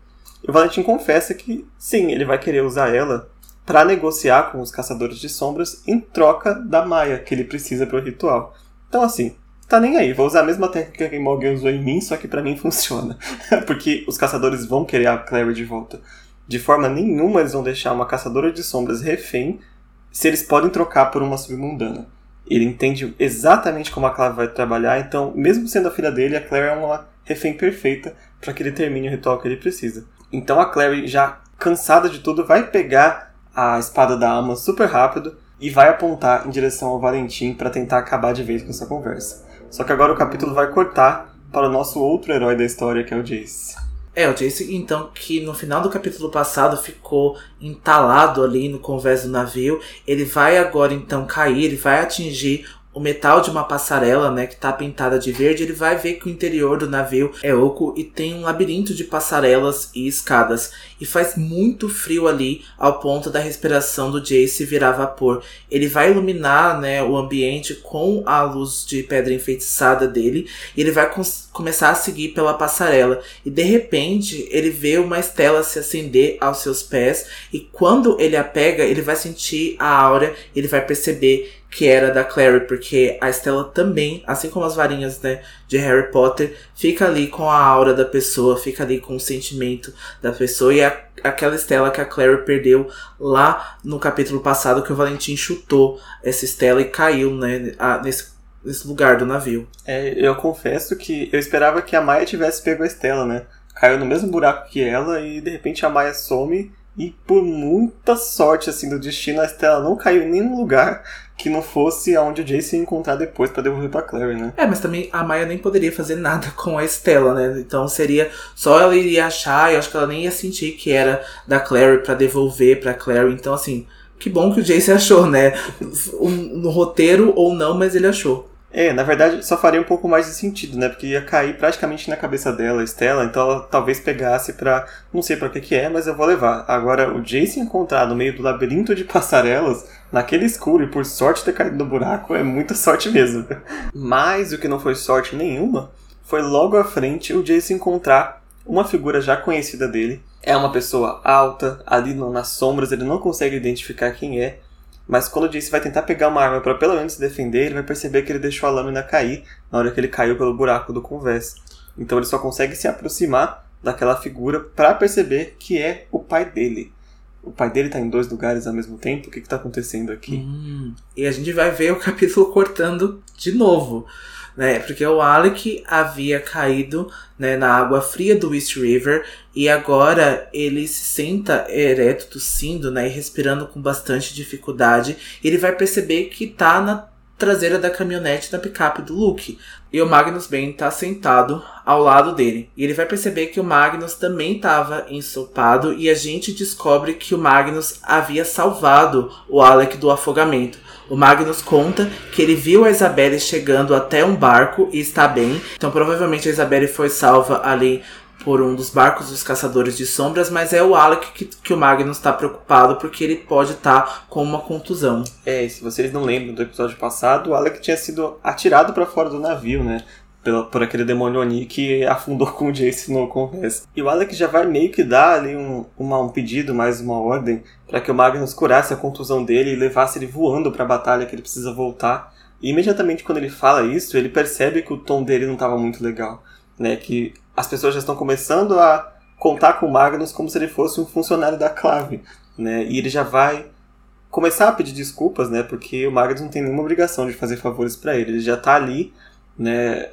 E o Valentim confessa que sim, ele vai querer usar ela para negociar com os caçadores de sombras em troca da Maia que ele precisa para o ritual. Então assim, tá nem aí, vou usar a mesma técnica que Morgan usou em mim, só que para mim funciona. Porque os caçadores vão querer a Clary de volta. De forma nenhuma eles vão deixar uma caçadora de sombras refém se eles podem trocar por uma submundana. Ele entende exatamente como a Claire vai trabalhar, então, mesmo sendo a filha dele, a Claire é uma refém perfeita para que ele termine o ritual que ele precisa. Então a Claire, já cansada de tudo, vai pegar a espada da alma super rápido e vai apontar em direção ao Valentim para tentar acabar de vez com essa conversa. Só que agora o capítulo vai cortar para o nosso outro herói da história, que é o Jace. É, o Jace, então, que no final do capítulo passado ficou entalado ali no convés do navio, ele vai agora então cair, ele vai atingir o metal de uma passarela, né, que tá pintada de verde, ele vai ver que o interior do navio é oco e tem um labirinto de passarelas e escadas. E faz muito frio ali, ao ponto da respiração do Jace virar vapor. Ele vai iluminar, né, o ambiente com a luz de pedra enfeitiçada dele, e ele vai começar a seguir pela passarela. E de repente, ele vê uma estela se acender aos seus pés, e quando ele a pega, ele vai sentir a aura, ele vai perceber que era da Clary, porque a Estela também, assim como as varinhas né, de Harry Potter, fica ali com a aura da pessoa, fica ali com o sentimento da pessoa, e é aquela Estela que a Clary perdeu lá no capítulo passado, que o Valentim chutou essa Estela e caiu né, nesse, nesse lugar do navio. É, eu confesso que eu esperava que a Maia tivesse pego a Estela, né? Caiu no mesmo buraco que ela e de repente a Maia some e por muita sorte assim do destino a Estela não caiu em nenhum lugar que não fosse aonde o Jace ia encontrar depois para devolver pra Clary, né? É, mas também a Maya nem poderia fazer nada com a Estela, né? Então seria só ela iria achar, eu acho que ela nem ia sentir que era da Clary para devolver pra Clary. Então assim, que bom que o Jace achou, né? No roteiro ou não, mas ele achou. É, na verdade só faria um pouco mais de sentido, né? Porque ia cair praticamente na cabeça dela, Estela, então ela talvez pegasse pra. Não sei pra que que é, mas eu vou levar. Agora, o Jace encontrar no meio do labirinto de passarelas, naquele escuro e por sorte ter caído no buraco, é muita sorte mesmo. Mas o que não foi sorte nenhuma foi logo à frente o Jace encontrar uma figura já conhecida dele. É uma pessoa alta, ali nas sombras, ele não consegue identificar quem é. Mas quando o Jace vai tentar pegar uma arma para pelo menos se defender, ele vai perceber que ele deixou a lâmina cair na hora que ele caiu pelo buraco do convés. Então ele só consegue se aproximar daquela figura para perceber que é o pai dele. O pai dele tá em dois lugares ao mesmo tempo? O que, que tá acontecendo aqui? Hum, e a gente vai ver o capítulo cortando de novo né? Porque o Alec havia caído né, na água fria do East River e agora ele se senta ereto, tossindo, né, e respirando com bastante dificuldade. Ele vai perceber que tá na traseira da caminhonete da picape do Luke. E o Magnus Ben tá sentado ao lado dele. E ele vai perceber que o Magnus também estava ensopado e a gente descobre que o Magnus havia salvado o Alec do afogamento. O Magnus conta que ele viu a Isabelle chegando até um barco e está bem. Então provavelmente a Isabelle foi salva ali por um dos barcos dos caçadores de sombras, mas é o Alec que, que o Magnus está preocupado porque ele pode estar tá com uma contusão. É, se vocês não lembram do episódio passado, o Alec tinha sido atirado para fora do navio, né? Por, por aquele demônio Oni que afundou com o Jace no conversa. E o Alec já vai meio que dar ali um, uma, um pedido, mais uma ordem, para que o Magnus curasse a contusão dele e levasse ele voando para a batalha que ele precisa voltar. E imediatamente quando ele fala isso, ele percebe que o tom dele não estava muito legal, né? Que as pessoas já estão começando a contar com o Magnus como se ele fosse um funcionário da clave, né? E ele já vai começar a pedir desculpas, né? Porque o Magnus não tem nenhuma obrigação de fazer favores para ele. Ele já está ali, né?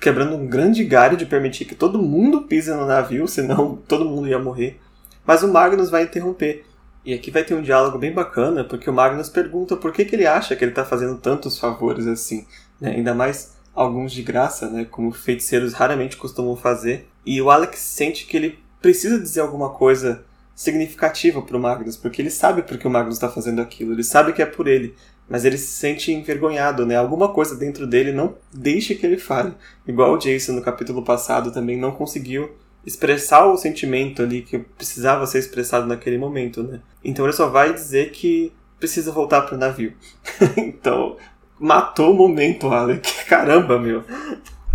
Quebrando um grande galho de permitir que todo mundo pise no navio, senão todo mundo ia morrer. Mas o Magnus vai interromper. E aqui vai ter um diálogo bem bacana, porque o Magnus pergunta por que, que ele acha que ele está fazendo tantos favores assim, né? Ainda mais alguns de graça, né, como feiticeiros raramente costumam fazer. E o Alex sente que ele precisa dizer alguma coisa significativa para o Magnus, porque ele sabe porque o Magnus está fazendo aquilo, ele sabe que é por ele, mas ele se sente envergonhado, né? Alguma coisa dentro dele não deixa que ele fale. Igual o Jason no capítulo passado também não conseguiu expressar o sentimento ali que precisava ser expressado naquele momento, né? Então ele só vai dizer que precisa voltar pro navio. então, matou o momento, Alec. Caramba, meu.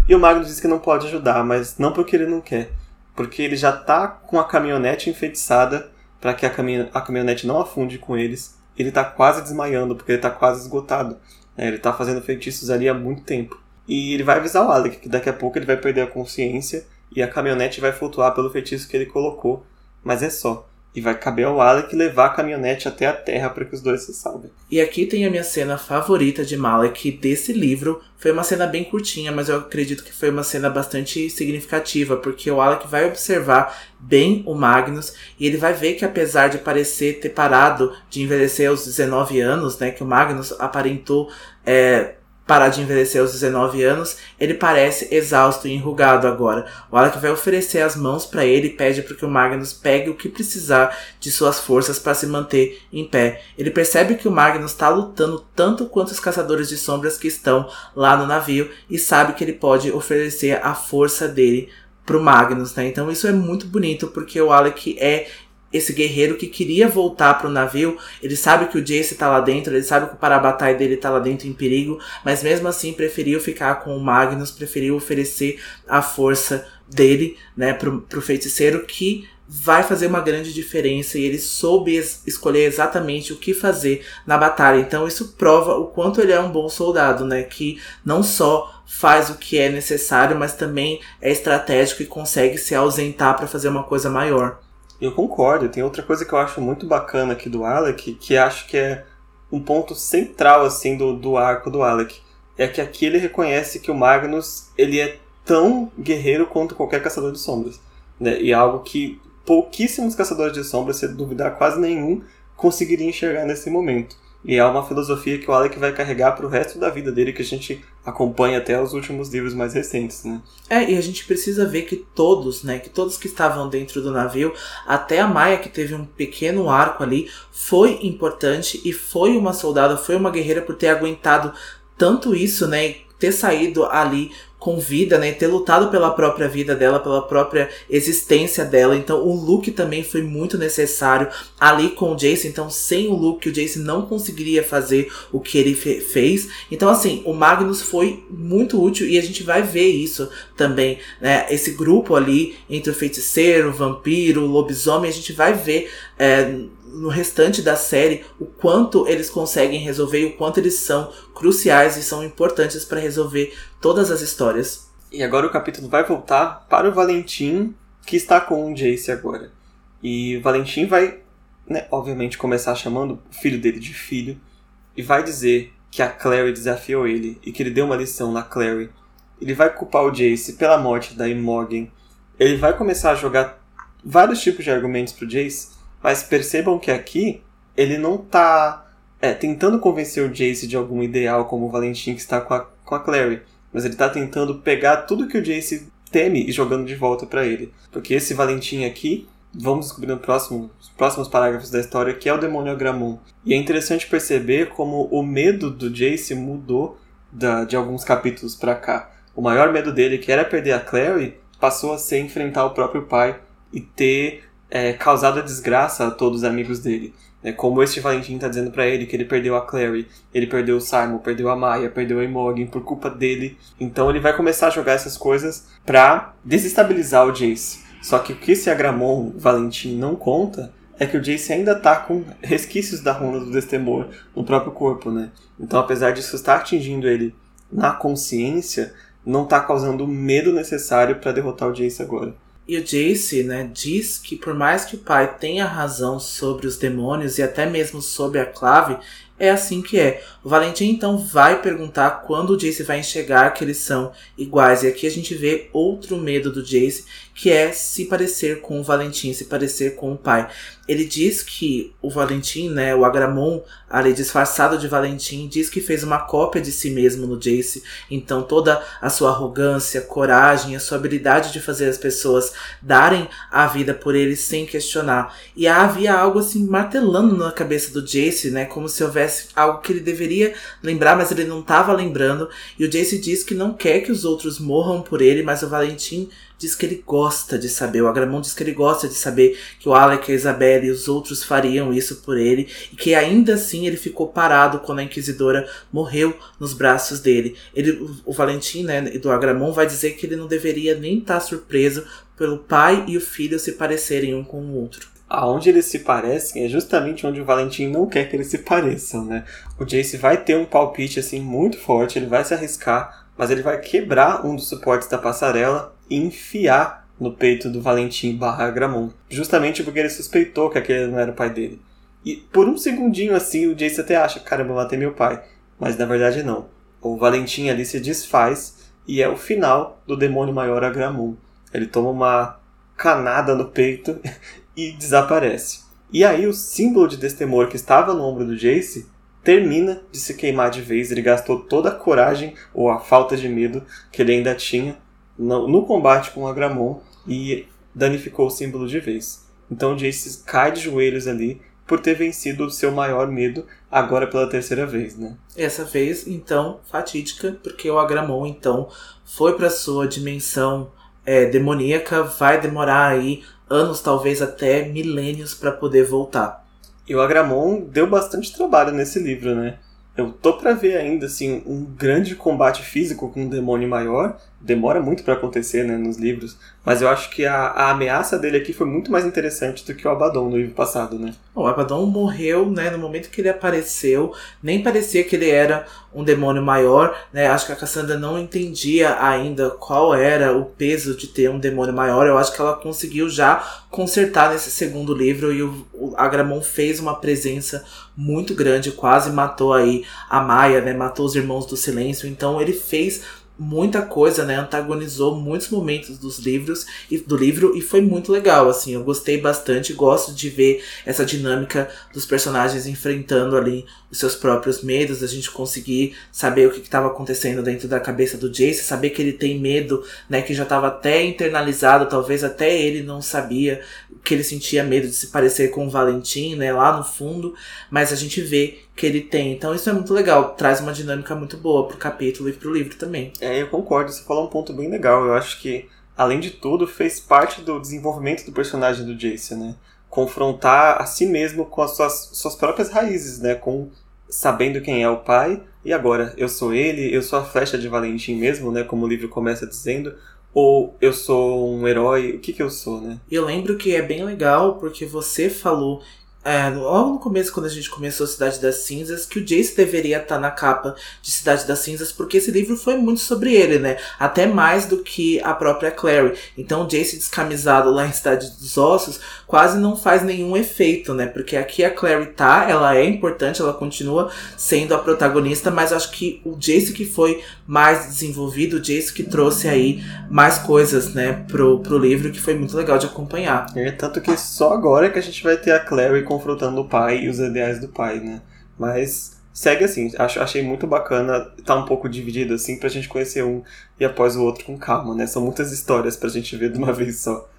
E o Magnus diz que não pode ajudar, mas não porque ele não quer. Porque ele já tá com a caminhonete enfeitiçada para que a, caminho, a caminhonete não afunde com eles. Ele tá quase desmaiando, porque ele tá quase esgotado. É, ele tá fazendo feitiços ali há muito tempo. E ele vai avisar o Alec que daqui a pouco ele vai perder a consciência e a caminhonete vai flutuar pelo feitiço que ele colocou. Mas é só. E vai caber ao Alec levar a caminhonete até a terra para que os dois se salvem. E aqui tem a minha cena favorita de Malek desse livro. Foi uma cena bem curtinha, mas eu acredito que foi uma cena bastante significativa, porque o Alec vai observar bem o Magnus e ele vai ver que apesar de parecer ter parado de envelhecer aos 19 anos, né, que o Magnus aparentou é, parar de envelhecer aos 19 anos, ele parece exausto e enrugado agora. O Alec vai oferecer as mãos para ele e pede para que o Magnus pegue o que precisar de suas forças para se manter em pé. Ele percebe que o Magnus está lutando tanto quanto os caçadores de sombras que estão lá no navio e sabe que ele pode oferecer a força dele pro Magnus, né? Então isso é muito bonito porque o Alec é esse guerreiro que queria voltar pro navio, ele sabe que o Jace tá lá dentro, ele sabe que o Parabatai dele tá lá dentro em perigo, mas mesmo assim preferiu ficar com o Magnus, preferiu oferecer a força dele, né, pro, pro feiticeiro que vai fazer uma grande diferença e ele soube es escolher exatamente o que fazer na batalha. Então isso prova o quanto ele é um bom soldado, né? Que não só faz o que é necessário, mas também é estratégico e consegue se ausentar para fazer uma coisa maior. Eu concordo. Tem outra coisa que eu acho muito bacana aqui do Alec, que acho que é um ponto central assim do, do arco do Alec, é que aqui ele reconhece que o Magnus ele é tão guerreiro quanto qualquer caçador de sombras, né? E algo que pouquíssimos caçadores de sombras, se duvidar quase nenhum, conseguiria enxergar nesse momento. E é uma filosofia que o Alec vai carregar para o resto da vida dele, que a gente acompanha até os últimos livros mais recentes, né? É, e a gente precisa ver que todos, né, que todos que estavam dentro do navio, até a Maia, que teve um pequeno arco ali, foi importante e foi uma soldada, foi uma guerreira por ter aguentado tanto isso, né, ter saído ali com vida, né? Ter lutado pela própria vida dela, pela própria existência dela. Então o Luke também foi muito necessário ali com o Jace. Então sem o Luke, o Jace não conseguiria fazer o que ele fe fez. Então assim, o Magnus foi muito útil e a gente vai ver isso também, né? Esse grupo ali entre o feiticeiro, o vampiro, o lobisomem, a gente vai ver é, no restante da série o quanto eles conseguem resolver e o quanto eles são cruciais e são importantes para resolver todas as histórias. E agora o capítulo vai voltar para o Valentim, que está com o Jace agora. E o Valentim vai, né, obviamente, começar chamando o filho dele de filho e vai dizer que a Clary desafiou ele e que ele deu uma lição na Clary. Ele vai culpar o Jace pela morte da Imogen. Ele vai começar a jogar vários tipos de argumentos pro Jace mas percebam que aqui ele não tá é, tentando convencer o Jace de algum ideal como o Valentim que está com a, com a Clary. Mas ele está tentando pegar tudo que o Jace teme e jogando de volta para ele. Porque esse Valentim aqui, vamos descobrir nos próximos, próximos parágrafos da história, que é o demônio Agramon. E é interessante perceber como o medo do Jace mudou da, de alguns capítulos para cá. O maior medo dele, que era perder a Clary, passou a ser enfrentar o próprio pai e ter é, causado a desgraça a todos os amigos dele. É, como este Valentim está dizendo para ele que ele perdeu a Clary, ele perdeu o Simon, perdeu a Maya, perdeu a Imogen por culpa dele. Então ele vai começar a jogar essas coisas para desestabilizar o Jace. Só que o que esse Agramon Valentim não conta é que o Jace ainda tá com resquícios da runa do Destemor no próprio corpo, né? Então apesar disso estar atingindo ele na consciência, não tá causando o medo necessário para derrotar o Jace agora. E o Jace, né, diz que por mais que o pai tenha razão sobre os demônios e até mesmo sobre a clave, é assim que é. O Valentim então vai perguntar quando o Jace vai enxergar que eles são iguais. E aqui a gente vê outro medo do Jace, que é se parecer com o Valentim, se parecer com o pai. Ele diz que o Valentim, né, o Agramon, ali disfarçado de Valentim, diz que fez uma cópia de si mesmo no Jace. Então toda a sua arrogância, coragem, a sua habilidade de fazer as pessoas darem a vida por ele sem questionar. E havia algo assim martelando na cabeça do Jace, né, como se houvesse algo que ele deveria lembrar, mas ele não estava lembrando. E o Jace diz que não quer que os outros morram por ele, mas o Valentim diz que ele gosta de saber. O Agramon diz que ele gosta de saber que o Alec, a Isabelle e os outros fariam isso por ele. E que ainda assim ele ficou parado quando a Inquisidora morreu nos braços dele. Ele, o Valentim, né, do Agramon vai dizer que ele não deveria nem estar tá surpreso pelo pai e o filho se parecerem um com o outro aonde eles se parecem é justamente onde o Valentim não quer que eles se pareçam, né? O Jace vai ter um palpite assim muito forte, ele vai se arriscar, mas ele vai quebrar um dos suportes da passarela enfiar no peito do Valentim barra Gramon. Justamente porque ele suspeitou que aquele não era o pai dele. E por um segundinho assim, o Jace até acha, caramba, matei meu pai. Mas na verdade não. O Valentim ali se desfaz e é o final do demônio maior Agramon. Ele toma uma canada no peito e desaparece. E aí o símbolo de destemor que estava no ombro do Jace termina de se queimar de vez. Ele gastou toda a coragem ou a falta de medo que ele ainda tinha no, no combate com o Agramon e danificou o símbolo de vez. Então Jace cai de joelhos ali por ter vencido o seu maior medo agora pela terceira vez, né? Essa vez, então, fatídica, porque o Agramon, então, foi para sua dimensão é, demoníaca, vai demorar aí anos, talvez até milênios, para poder voltar. E o Agramon deu bastante trabalho nesse livro, né? Eu tô para ver ainda assim um grande combate físico com um demônio maior. Demora muito para acontecer, né, nos livros, mas eu acho que a, a, ameaça dele aqui foi muito mais interessante do que o Abaddon no livro passado, né? O Abaddon morreu, né, no momento que ele apareceu, nem parecia que ele era um demônio maior, né? Acho que a Cassandra não entendia ainda qual era o peso de ter um demônio maior. Eu acho que ela conseguiu já consertar nesse segundo livro e o, o Agramon fez uma presença muito grande, quase matou aí a Maia, né? Matou os irmãos do silêncio. Então ele fez muita coisa, né? Antagonizou muitos momentos dos livros e do livro e foi muito legal, assim. Eu gostei bastante, gosto de ver essa dinâmica dos personagens enfrentando ali os seus próprios medos, a gente conseguir saber o que estava acontecendo dentro da cabeça do Jace, saber que ele tem medo, né? Que já estava até internalizado, talvez até ele não sabia que ele sentia medo de se parecer com o Valentim, né? Lá no fundo, mas a gente vê que ele tem. Então isso é muito legal, traz uma dinâmica muito boa pro capítulo e pro livro também. É, eu concordo, você falou um ponto bem legal. Eu acho que, além de tudo, fez parte do desenvolvimento do personagem do Jason, né? Confrontar a si mesmo com as suas, suas próprias raízes, né? Com sabendo quem é o pai, e agora, eu sou ele, eu sou a flecha de Valentim mesmo, né? Como o livro começa dizendo, ou eu sou um herói, o que que eu sou, né? Eu lembro que é bem legal porque você falou é, logo no começo, quando a gente começou Cidade das Cinzas, que o Jace deveria estar tá na capa de Cidade das Cinzas, porque esse livro foi muito sobre ele, né? Até mais do que a própria Clary. Então o Jace descamisado lá em Cidade dos Ossos quase não faz nenhum efeito, né? Porque aqui a Clary tá, ela é importante, ela continua sendo a protagonista, mas acho que o Jace que foi mais desenvolvido, o Jace que trouxe aí mais coisas, né, pro, pro livro, que foi muito legal de acompanhar. É, tanto que só agora que a gente vai ter a Clary com confrontando o pai e os ideais do pai, né? Mas segue assim, acho, achei muito bacana tá um pouco dividido assim pra gente conhecer um e após o outro com calma, né? São muitas histórias pra gente ver de uma vez só.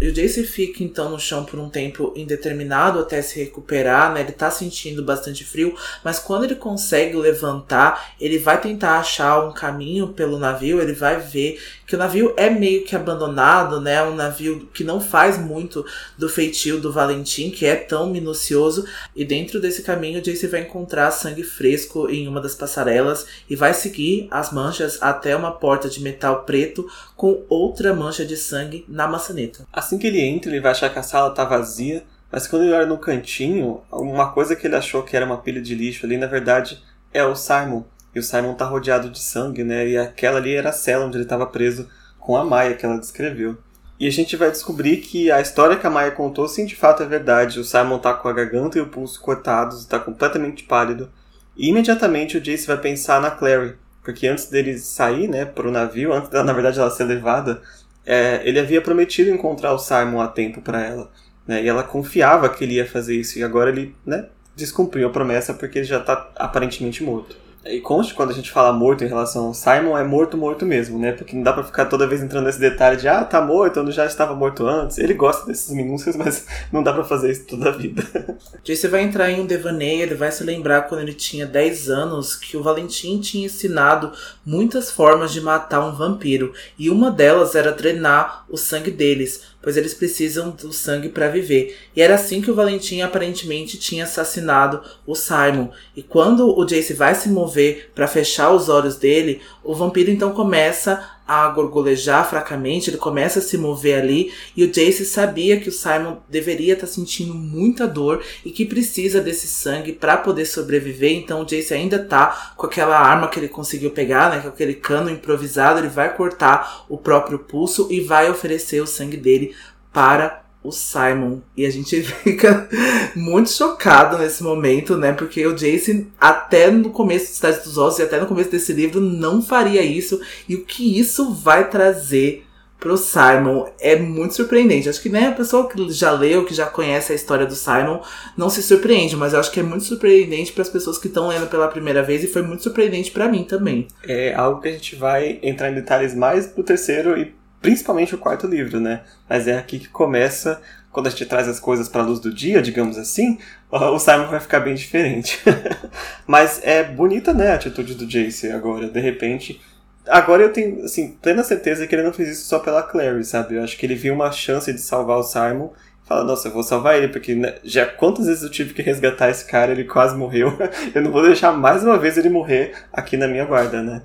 E o Jace fica então no chão por um tempo indeterminado até se recuperar, né? Ele tá sentindo bastante frio, mas quando ele consegue levantar, ele vai tentar achar um caminho pelo navio, ele vai ver que o navio é meio que abandonado, né? Um navio que não faz muito do feitio do Valentim, que é tão minucioso, e dentro desse caminho o Jace vai encontrar sangue fresco em uma das passarelas e vai seguir as manchas até uma porta de metal preto com outra mancha de sangue na maçaneta. Assim que ele entra, ele vai achar que a sala tá vazia, mas quando ele olha no cantinho, uma coisa que ele achou que era uma pilha de lixo ali, na verdade, é o Simon. E o Simon tá rodeado de sangue, né? E aquela ali era a cela onde ele estava preso com a Maia que ela descreveu. E a gente vai descobrir que a história que a Maia contou, sim, de fato é verdade. O Simon tá com a garganta e o pulso cortados, tá completamente pálido. E imediatamente o Jace vai pensar na Clary, porque antes dele sair, né, pro navio, antes dela, na verdade, ela ser levada, é, ele havia prometido encontrar o Simon a tempo para ela. Né? E ela confiava que ele ia fazer isso. E agora ele né, descumpriu a promessa porque ele já está aparentemente morto. E conste quando a gente fala morto em relação ao Simon, é morto, morto mesmo, né? Porque não dá pra ficar toda vez entrando nesse detalhe de ah, tá morto, eu já estava morto antes. Ele gosta desses minúcias, mas não dá para fazer isso toda a vida. Jace vai entrar em um devaneio, ele vai se lembrar quando ele tinha 10 anos que o Valentim tinha ensinado muitas formas de matar um vampiro, e uma delas era drenar o sangue deles pois eles precisam do sangue para viver. E era assim que o Valentim aparentemente tinha assassinado o Simon. E quando o Jace vai se mover para fechar os olhos dele, o vampiro então começa a gorgolejar fracamente, ele começa a se mover ali e o Jace sabia que o Simon deveria estar tá sentindo muita dor e que precisa desse sangue para poder sobreviver. Então o Jace ainda tá com aquela arma que ele conseguiu pegar, né, com aquele cano improvisado, ele vai cortar o próprio pulso e vai oferecer o sangue dele para o Simon. E a gente fica muito chocado nesse momento, né? Porque o Jason, até no começo de Cidade dos Ossos e até no começo desse livro, não faria isso. E o que isso vai trazer pro Simon é muito surpreendente. Acho que nem a pessoa que já leu, que já conhece a história do Simon, não se surpreende, mas eu acho que é muito surpreendente para as pessoas que estão lendo pela primeira vez e foi muito surpreendente para mim também. É algo que a gente vai entrar em detalhes mais pro terceiro e principalmente o quarto livro, né? Mas é aqui que começa quando a gente traz as coisas para a luz do dia, digamos assim, o Simon vai ficar bem diferente. Mas é bonita, né, a atitude do Jace agora, de repente Agora eu tenho, assim, plena certeza que ele não fez isso só pela Clary, sabe? Eu acho que ele viu uma chance de salvar o Simon fala, nossa, eu vou salvar ele, porque né, já quantas vezes eu tive que resgatar esse cara, ele quase morreu. eu não vou deixar mais uma vez ele morrer aqui na minha guarda, né?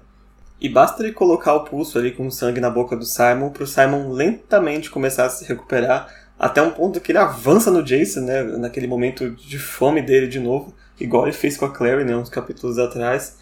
E basta ele colocar o pulso ali com sangue na boca do Simon pro Simon lentamente começar a se recuperar, até um ponto que ele avança no Jason, né? Naquele momento de fome dele de novo, igual ele fez com a Clary, né? Uns capítulos atrás.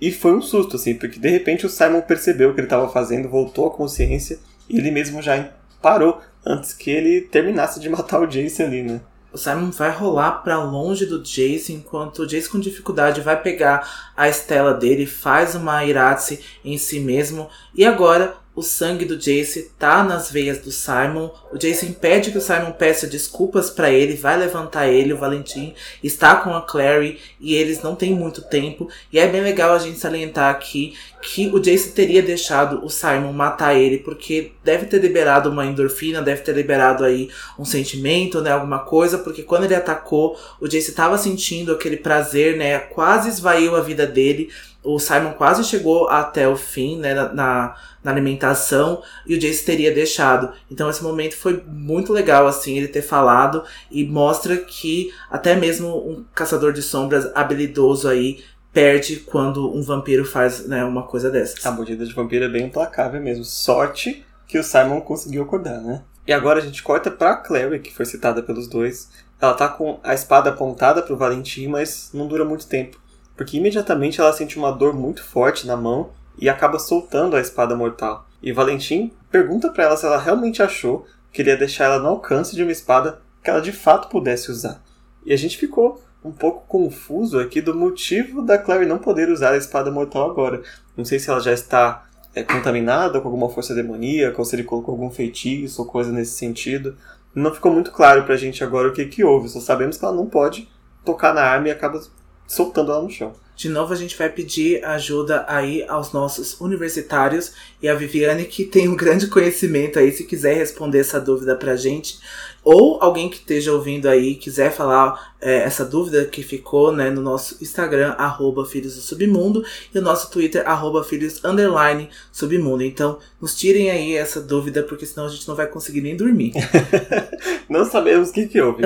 E foi um susto, assim, porque de repente o Simon percebeu o que ele estava fazendo, voltou à consciência e ele mesmo já parou antes que ele terminasse de matar o Jace ali, né? O Simon vai rolar para longe do Jace, enquanto o Jace com dificuldade vai pegar a estela dele, faz uma Iratse em si mesmo, e agora o sangue do Jace tá nas veias do Simon. O Jace impede que o Simon peça desculpas para ele, vai levantar ele. O Valentim está com a Clary e eles não têm muito tempo. E é bem legal a gente salientar aqui que o Jace teria deixado o Simon matar ele, porque deve ter liberado uma endorfina, deve ter liberado aí um sentimento, né, alguma coisa, porque quando ele atacou, o Jace estava sentindo aquele prazer, né, quase esvaiu a vida dele. O Simon quase chegou até o fim, né, na, na alimentação e o Jace teria deixado. Então esse momento foi muito legal assim ele ter falado e mostra que até mesmo um caçador de sombras habilidoso aí perde quando um vampiro faz né, uma coisa dessas. A mordida de vampiro é bem implacável mesmo. Sorte que o Simon conseguiu acordar, né? E agora a gente corta pra Clary, que foi citada pelos dois. Ela tá com a espada apontada pro Valentim, mas não dura muito tempo. Porque imediatamente ela sente uma dor muito forte na mão e acaba soltando a espada mortal. E Valentim pergunta para ela se ela realmente achou que ele ia deixar ela no alcance de uma espada que ela de fato pudesse usar. E a gente ficou um pouco confuso aqui do motivo da Clary não poder usar a espada mortal agora. Não sei se ela já está é, contaminada com alguma força demoníaca, ou se ele colocou algum feitiço ou coisa nesse sentido. Não ficou muito claro pra gente agora o que, que houve, só sabemos que ela não pode tocar na arma e acaba soltando ela no chão. De novo, a gente vai pedir ajuda aí aos nossos universitários e a Viviane, que tem um grande conhecimento aí, se quiser responder essa dúvida pra gente. Ou alguém que esteja ouvindo aí quiser falar é, essa dúvida que ficou né, no nosso Instagram, arroba Filhos do Submundo, e o nosso Twitter, arroba Filhos Underline Submundo. Então, nos tirem aí essa dúvida, porque senão a gente não vai conseguir nem dormir. não sabemos o que, que houve.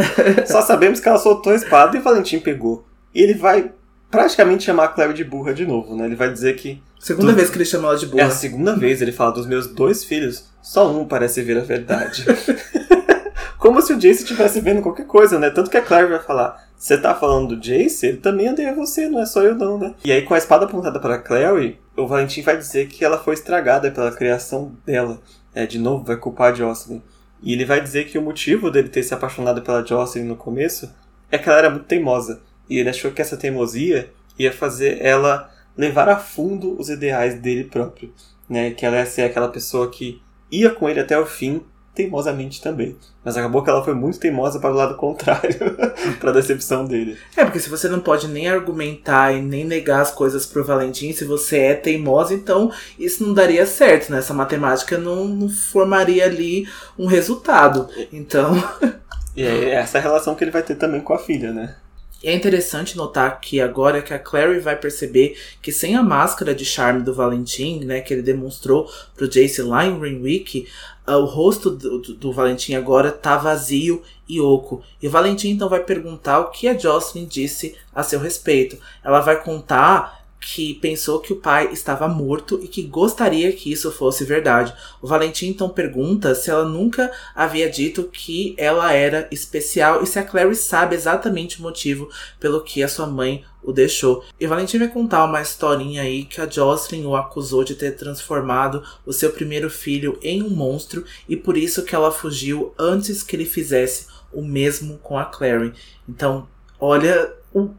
Só sabemos que ela soltou a espada e o Valentim pegou. E ele vai praticamente chamar a Claire de burra de novo, né? Ele vai dizer que. Segunda vez que ele chama ela de burra. É a segunda vez ele fala dos meus dois filhos, só um parece ver a verdade. Como se o Jace estivesse vendo qualquer coisa, né? Tanto que a Claire vai falar: Você tá falando do Jace? Ele também odeia você, não é só eu, não, né? E aí, com a espada apontada para Clary, o Valentim vai dizer que ela foi estragada pela criação dela. É, de novo, vai culpar a Jocelyn. E ele vai dizer que o motivo dele ter se apaixonado pela Jocelyn no começo é que ela era muito teimosa. E ele achou que essa teimosia ia fazer ela levar a fundo os ideais dele próprio. Né? Que ela ia ser aquela pessoa que ia com ele até o fim, teimosamente também. Mas acabou que ela foi muito teimosa para o lado contrário, para a decepção dele. É, porque se você não pode nem argumentar e nem negar as coisas pro Valentim, se você é teimosa, então isso não daria certo, né? Essa matemática não, não formaria ali um resultado. Então. e é essa relação que ele vai ter também com a filha, né? É interessante notar que agora que a Clary vai perceber que sem a máscara de charme do Valentim, né, que ele demonstrou pro Jace lá em Renwick, uh, o rosto do, do, do, Valentim agora tá vazio e oco. E o Valentim então vai perguntar o que a Jocelyn disse a seu respeito. Ela vai contar que pensou que o pai estava morto e que gostaria que isso fosse verdade. O Valentim então pergunta se ela nunca havia dito que ela era especial e se a Clary sabe exatamente o motivo pelo que a sua mãe o deixou. E o Valentim vai contar uma historinha aí que a Jocelyn o acusou de ter transformado o seu primeiro filho em um monstro e por isso que ela fugiu antes que ele fizesse o mesmo com a Clary. Então, olha o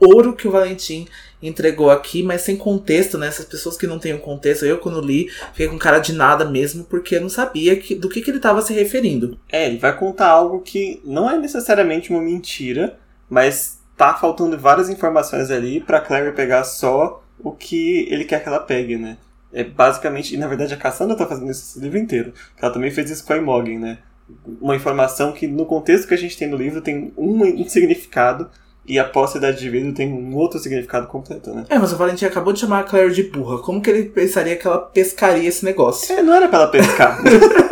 ouro que o Valentim entregou aqui, mas sem contexto, né? Essas pessoas que não têm um contexto, eu quando li, fiquei com cara de nada mesmo, porque eu não sabia que, do que, que ele estava se referindo. É, ele vai contar algo que não é necessariamente uma mentira, mas tá faltando várias informações ali pra Clary pegar só o que ele quer que ela pegue, né? É basicamente, e na verdade a Cassandra tá fazendo isso esse livro inteiro. Ela também fez isso com a Imogen, né? Uma informação que no contexto que a gente tem no livro tem um significado, e a posse da divino tem um outro significado completo, né? É, mas o Valentim acabou de chamar a Claire de burra. Como que ele pensaria que ela pescaria esse negócio? É, não era pra ela pescar.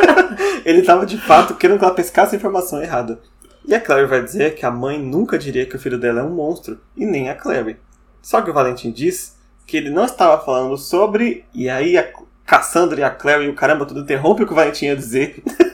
ele tava de fato querendo que ela pescasse a informação errada. E a Claire vai dizer que a mãe nunca diria que o filho dela é um monstro, e nem a Claire. Só que o Valentim diz que ele não estava falando sobre. E aí a Cassandra e a Claire e o caramba tudo interrompe o que o Valentim ia dizer.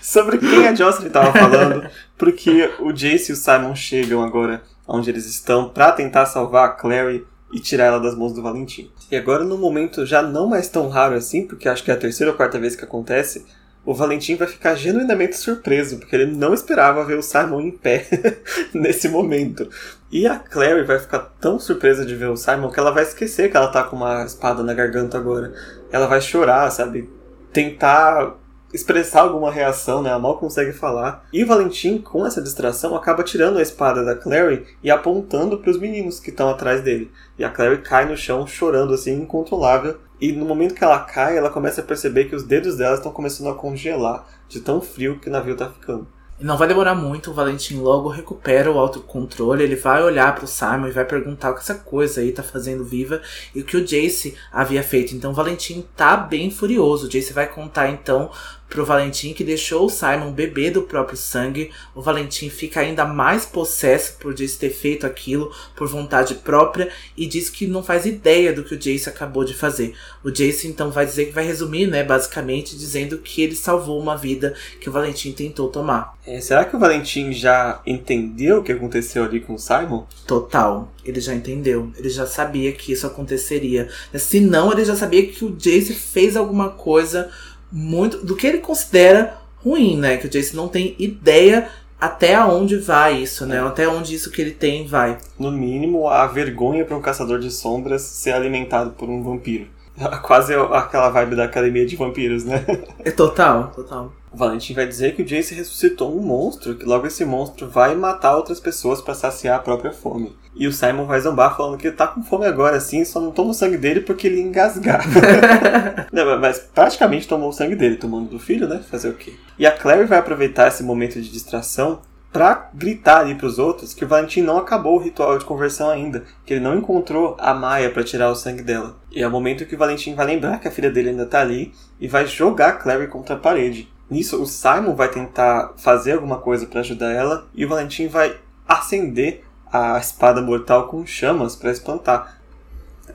sobre quem a Jocelyn estava falando, porque o Jace e o Simon chegam agora onde eles estão para tentar salvar a Clary e tirar ela das mãos do Valentim. E agora, num momento já não mais tão raro assim, porque acho que é a terceira ou quarta vez que acontece, o Valentim vai ficar genuinamente surpreso, porque ele não esperava ver o Simon em pé nesse momento. E a Clary vai ficar tão surpresa de ver o Simon que ela vai esquecer que ela tá com uma espada na garganta agora. Ela vai chorar, sabe? Tentar expressar alguma reação, né? Ela mal consegue falar. E Valentim, com essa distração, acaba tirando a espada da Clary e apontando para os meninos que estão atrás dele. E a Clary cai no chão chorando assim, incontrolável. E no momento que ela cai, ela começa a perceber que os dedos dela estão começando a congelar de tão frio que o navio está ficando. E não vai demorar muito, o Valentim logo recupera o autocontrole, ele vai olhar pro Simon e vai perguntar o que essa coisa aí tá fazendo viva e o que o Jace havia feito. Então o Valentim tá bem furioso. O Jace vai contar então pro Valentim que deixou o Simon beber do próprio sangue. O Valentim fica ainda mais possesso por Jace ter feito aquilo por vontade própria e diz que não faz ideia do que o Jace acabou de fazer. O Jace então vai dizer que vai resumir, né, basicamente dizendo que ele salvou uma vida que o Valentim tentou tomar. É, será que o Valentim já entendeu o que aconteceu ali com o Simon? Total. Ele já entendeu. Ele já sabia que isso aconteceria. Se não, ele já sabia que o Jace fez alguma coisa muito do que ele considera ruim, né? Que o Jace não tem ideia até onde vai isso, né? Até onde isso que ele tem vai. No mínimo, a vergonha para um caçador de sombras ser alimentado por um vampiro. Quase aquela vibe da academia de vampiros, né? É total, total. O Valentim vai dizer que o Jace ressuscitou um monstro, que logo esse monstro vai matar outras pessoas para saciar a própria fome. E o Simon vai zombar falando que ele tá com fome agora, sim, só não toma o sangue dele porque ele não, mas praticamente tomou o sangue dele, tomando do filho, né? Fazer o quê? E a Clary vai aproveitar esse momento de distração para gritar ali pros outros que o Valentim não acabou o ritual de conversão ainda, que ele não encontrou a Maia para tirar o sangue dela. E é o momento que o Valentim vai lembrar que a filha dele ainda tá ali e vai jogar a Clary contra a parede. Nisso, o Simon vai tentar fazer alguma coisa para ajudar ela e o Valentim vai acender a espada mortal com chamas para espantar.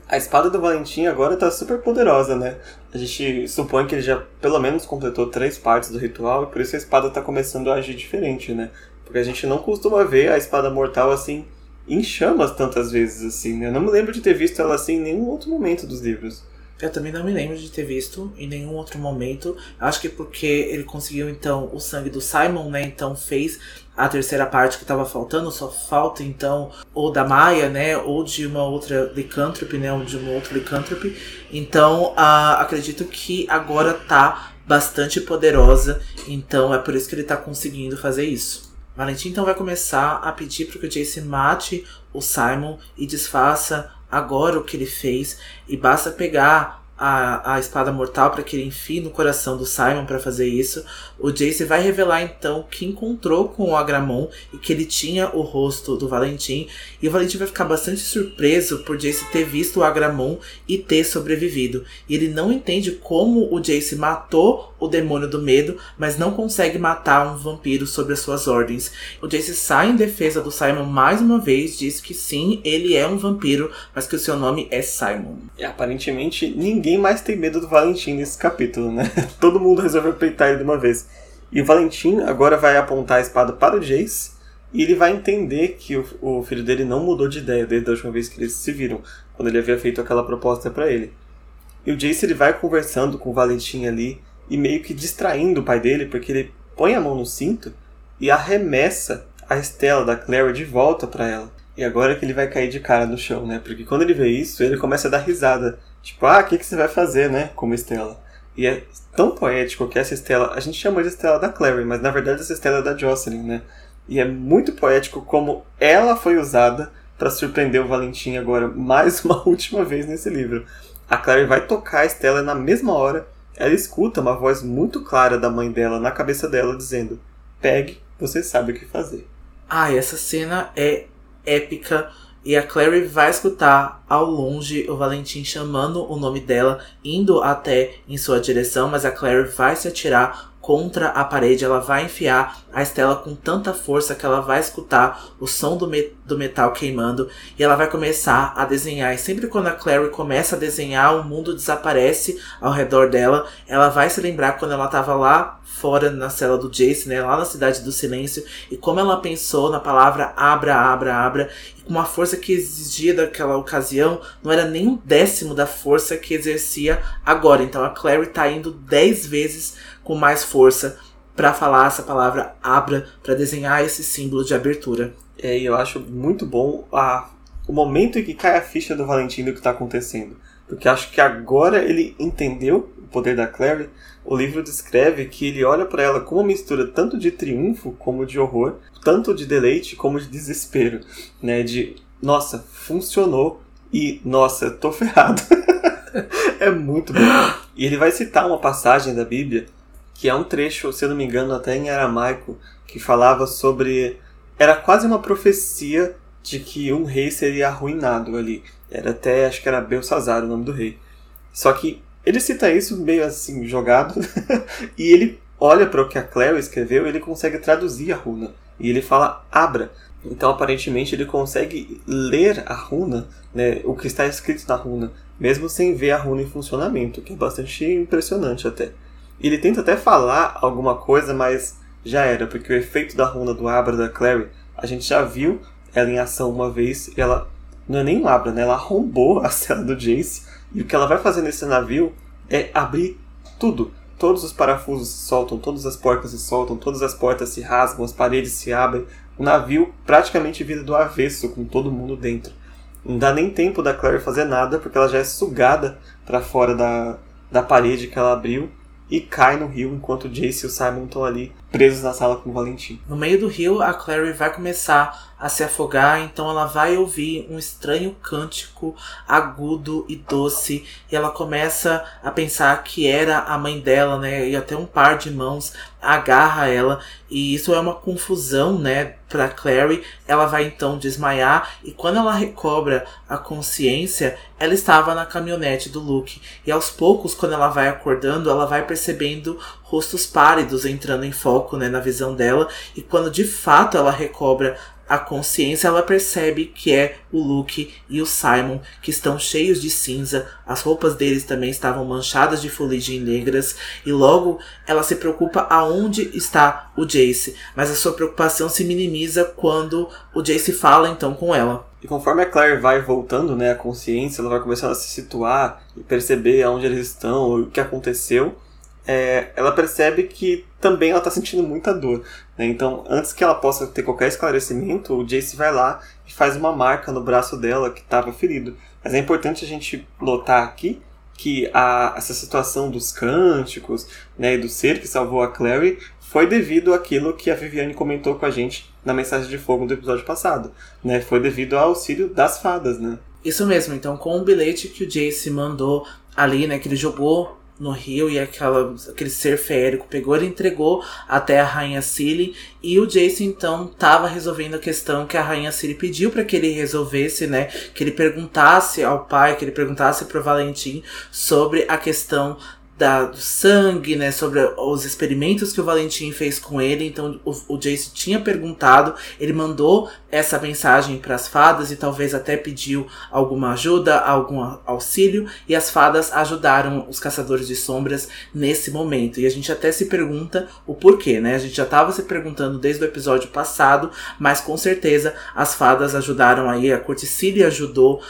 A espada do Valentim agora tá super poderosa, né? A gente supõe que ele já pelo menos completou três partes do ritual e por isso a espada tá começando a agir diferente, né? Porque a gente não costuma ver a espada mortal assim em chamas tantas vezes assim, né? Eu não me lembro de ter visto ela assim em nenhum outro momento dos livros. Eu também não me lembro de ter visto em nenhum outro momento. Acho que porque ele conseguiu então o sangue do Simon, né? Então fez a terceira parte que estava faltando, só falta então ou da Maia, né, ou de uma outra lycanthropy, né, ou de uma outra lycanthropy. Então, uh, acredito que agora tá bastante poderosa, então é por isso que ele tá conseguindo fazer isso. Valentim então vai começar a pedir para que o Jace mate o Simon e desfaça agora o que ele fez e basta pegar a, a espada mortal para que ele enfie no coração do Simon para fazer isso. O Jace vai revelar então que encontrou com o Agramon e que ele tinha o rosto do Valentim. E o Valentim vai ficar bastante surpreso por Jace ter visto o Agramon e ter sobrevivido. E ele não entende como o Jace matou o demônio do medo, mas não consegue matar um vampiro sob as suas ordens. O Jace sai em defesa do Simon mais uma vez, diz que sim, ele é um vampiro, mas que o seu nome é Simon. E aparentemente ninguém mais tem medo do Valentim nesse capítulo, né? Todo mundo resolveu peitar ele de uma vez. E o Valentim agora vai apontar a espada para o Jace e ele vai entender que o, o filho dele não mudou de ideia desde a última vez que eles se viram, quando ele havia feito aquela proposta para ele. E o Jace ele vai conversando com o Valentim ali e meio que distraindo o pai dele, porque ele põe a mão no cinto e arremessa a Estela da Clary de volta para ela. E agora que ele vai cair de cara no chão, né? Porque quando ele vê isso, ele começa a dar risada. Tipo, ah, o que, que você vai fazer, né? Como Estela. E é tão poético que essa Estela. A gente chama de Estela da Clary, mas na verdade essa Estela é da Jocelyn, né? E é muito poético como ela foi usada para surpreender o Valentim agora mais uma última vez nesse livro. A Clary vai tocar a Estela na mesma hora. Ela escuta uma voz muito clara da mãe dela na cabeça dela dizendo: Pegue, você sabe o que fazer. Ah, essa cena é épica. E a Clary vai escutar ao longe o Valentim chamando o nome dela, indo até em sua direção, mas a Clary vai se atirar contra a parede, ela vai enfiar a Estela com tanta força que ela vai escutar o som do, me do metal queimando e ela vai começar a desenhar. E sempre quando a Clary começa a desenhar, o mundo desaparece ao redor dela. Ela vai se lembrar quando ela estava lá fora na cela do Jace, né, lá na Cidade do Silêncio, e como ela pensou na palavra abra, abra, abra, e com uma força que exigia daquela ocasião, não era nem um décimo da força que exercia agora. Então a Clary tá indo dez vezes com mais força para falar essa palavra abra, para desenhar esse símbolo de abertura. É, e eu acho muito bom a, o momento em que cai a ficha do Valentim do que está acontecendo. Porque acho que agora ele entendeu o poder da Clary. O livro descreve que ele olha para ela com uma mistura tanto de triunfo como de horror, tanto de deleite como de desespero, né? De nossa, funcionou e nossa, tô ferrado. é muito bom. E ele vai citar uma passagem da Bíblia que é um trecho, se não me engano, até em aramaico, que falava sobre. Era quase uma profecia de que um rei seria arruinado ali. Era até, acho que era Belsazar o nome do rei. Só que ele cita isso meio assim, jogado, e ele olha para o que a Claire escreveu e ele consegue traduzir a runa. E ele fala Abra. Então, aparentemente, ele consegue ler a runa, né, o que está escrito na runa, mesmo sem ver a runa em funcionamento, que é bastante impressionante até. Ele tenta até falar alguma coisa, mas já era, porque o efeito da runa do Abra da Clary, a gente já viu ela em ação uma vez e ela não é nem um Abra, né? Ela arrombou a cela do Jace e o que ela vai fazer nesse navio é abrir tudo. Todos os parafusos se soltam, todas as portas se soltam, todas as portas se rasgam, as paredes se abrem. O navio praticamente vira do avesso, com todo mundo dentro. Não dá nem tempo da Claire fazer nada, porque ela já é sugada para fora da, da parede que ela abriu e cai no rio enquanto Jace e o Simon estão ali presos na sala com o Valentim. No meio do rio, a Clary vai começar a se afogar, então ela vai ouvir um estranho cântico agudo e doce, e ela começa a pensar que era a mãe dela, né? E até um par de mãos agarra ela, e isso é uma confusão, né, para Clary. Ela vai então desmaiar e quando ela recobra a consciência, ela estava na caminhonete do Luke. E aos poucos, quando ela vai acordando, ela vai percebendo rostos pálidos entrando em foco né, na visão dela. E quando de fato ela recobra a consciência, ela percebe que é o Luke e o Simon, que estão cheios de cinza, as roupas deles também estavam manchadas de fuligem negras, e logo ela se preocupa aonde está o Jace, mas a sua preocupação se minimiza quando o Jace fala então com ela. E conforme a Claire vai voltando, né, a consciência, ela vai começando a se situar e perceber aonde eles estão, o que aconteceu é, ela percebe que também ela está sentindo muita dor. Né? Então, antes que ela possa ter qualquer esclarecimento, o Jace vai lá e faz uma marca no braço dela que estava ferido. Mas é importante a gente notar aqui que a, essa situação dos cânticos né, e do ser que salvou a Clary foi devido àquilo que a Viviane comentou com a gente na mensagem de fogo do episódio passado. Né? Foi devido ao auxílio das fadas, né? Isso mesmo, então com o bilhete que o Jace mandou ali, né, que ele jogou no rio e aquela, aquele ser férico pegou e entregou até a rainha Cilly e o Jason então estava resolvendo a questão que a rainha Cilly pediu para que ele resolvesse, né, que ele perguntasse ao pai, que ele perguntasse para Valentim sobre a questão da, do sangue, né, sobre os experimentos que o Valentim fez com ele. Então o, o Jace tinha perguntado, ele mandou essa mensagem para as fadas e talvez até pediu alguma ajuda, algum auxílio, e as fadas ajudaram os caçadores de sombras nesse momento. E a gente até se pergunta o porquê, né? A gente já estava se perguntando desde o episódio passado, mas com certeza as fadas ajudaram aí, a Corticília ajudou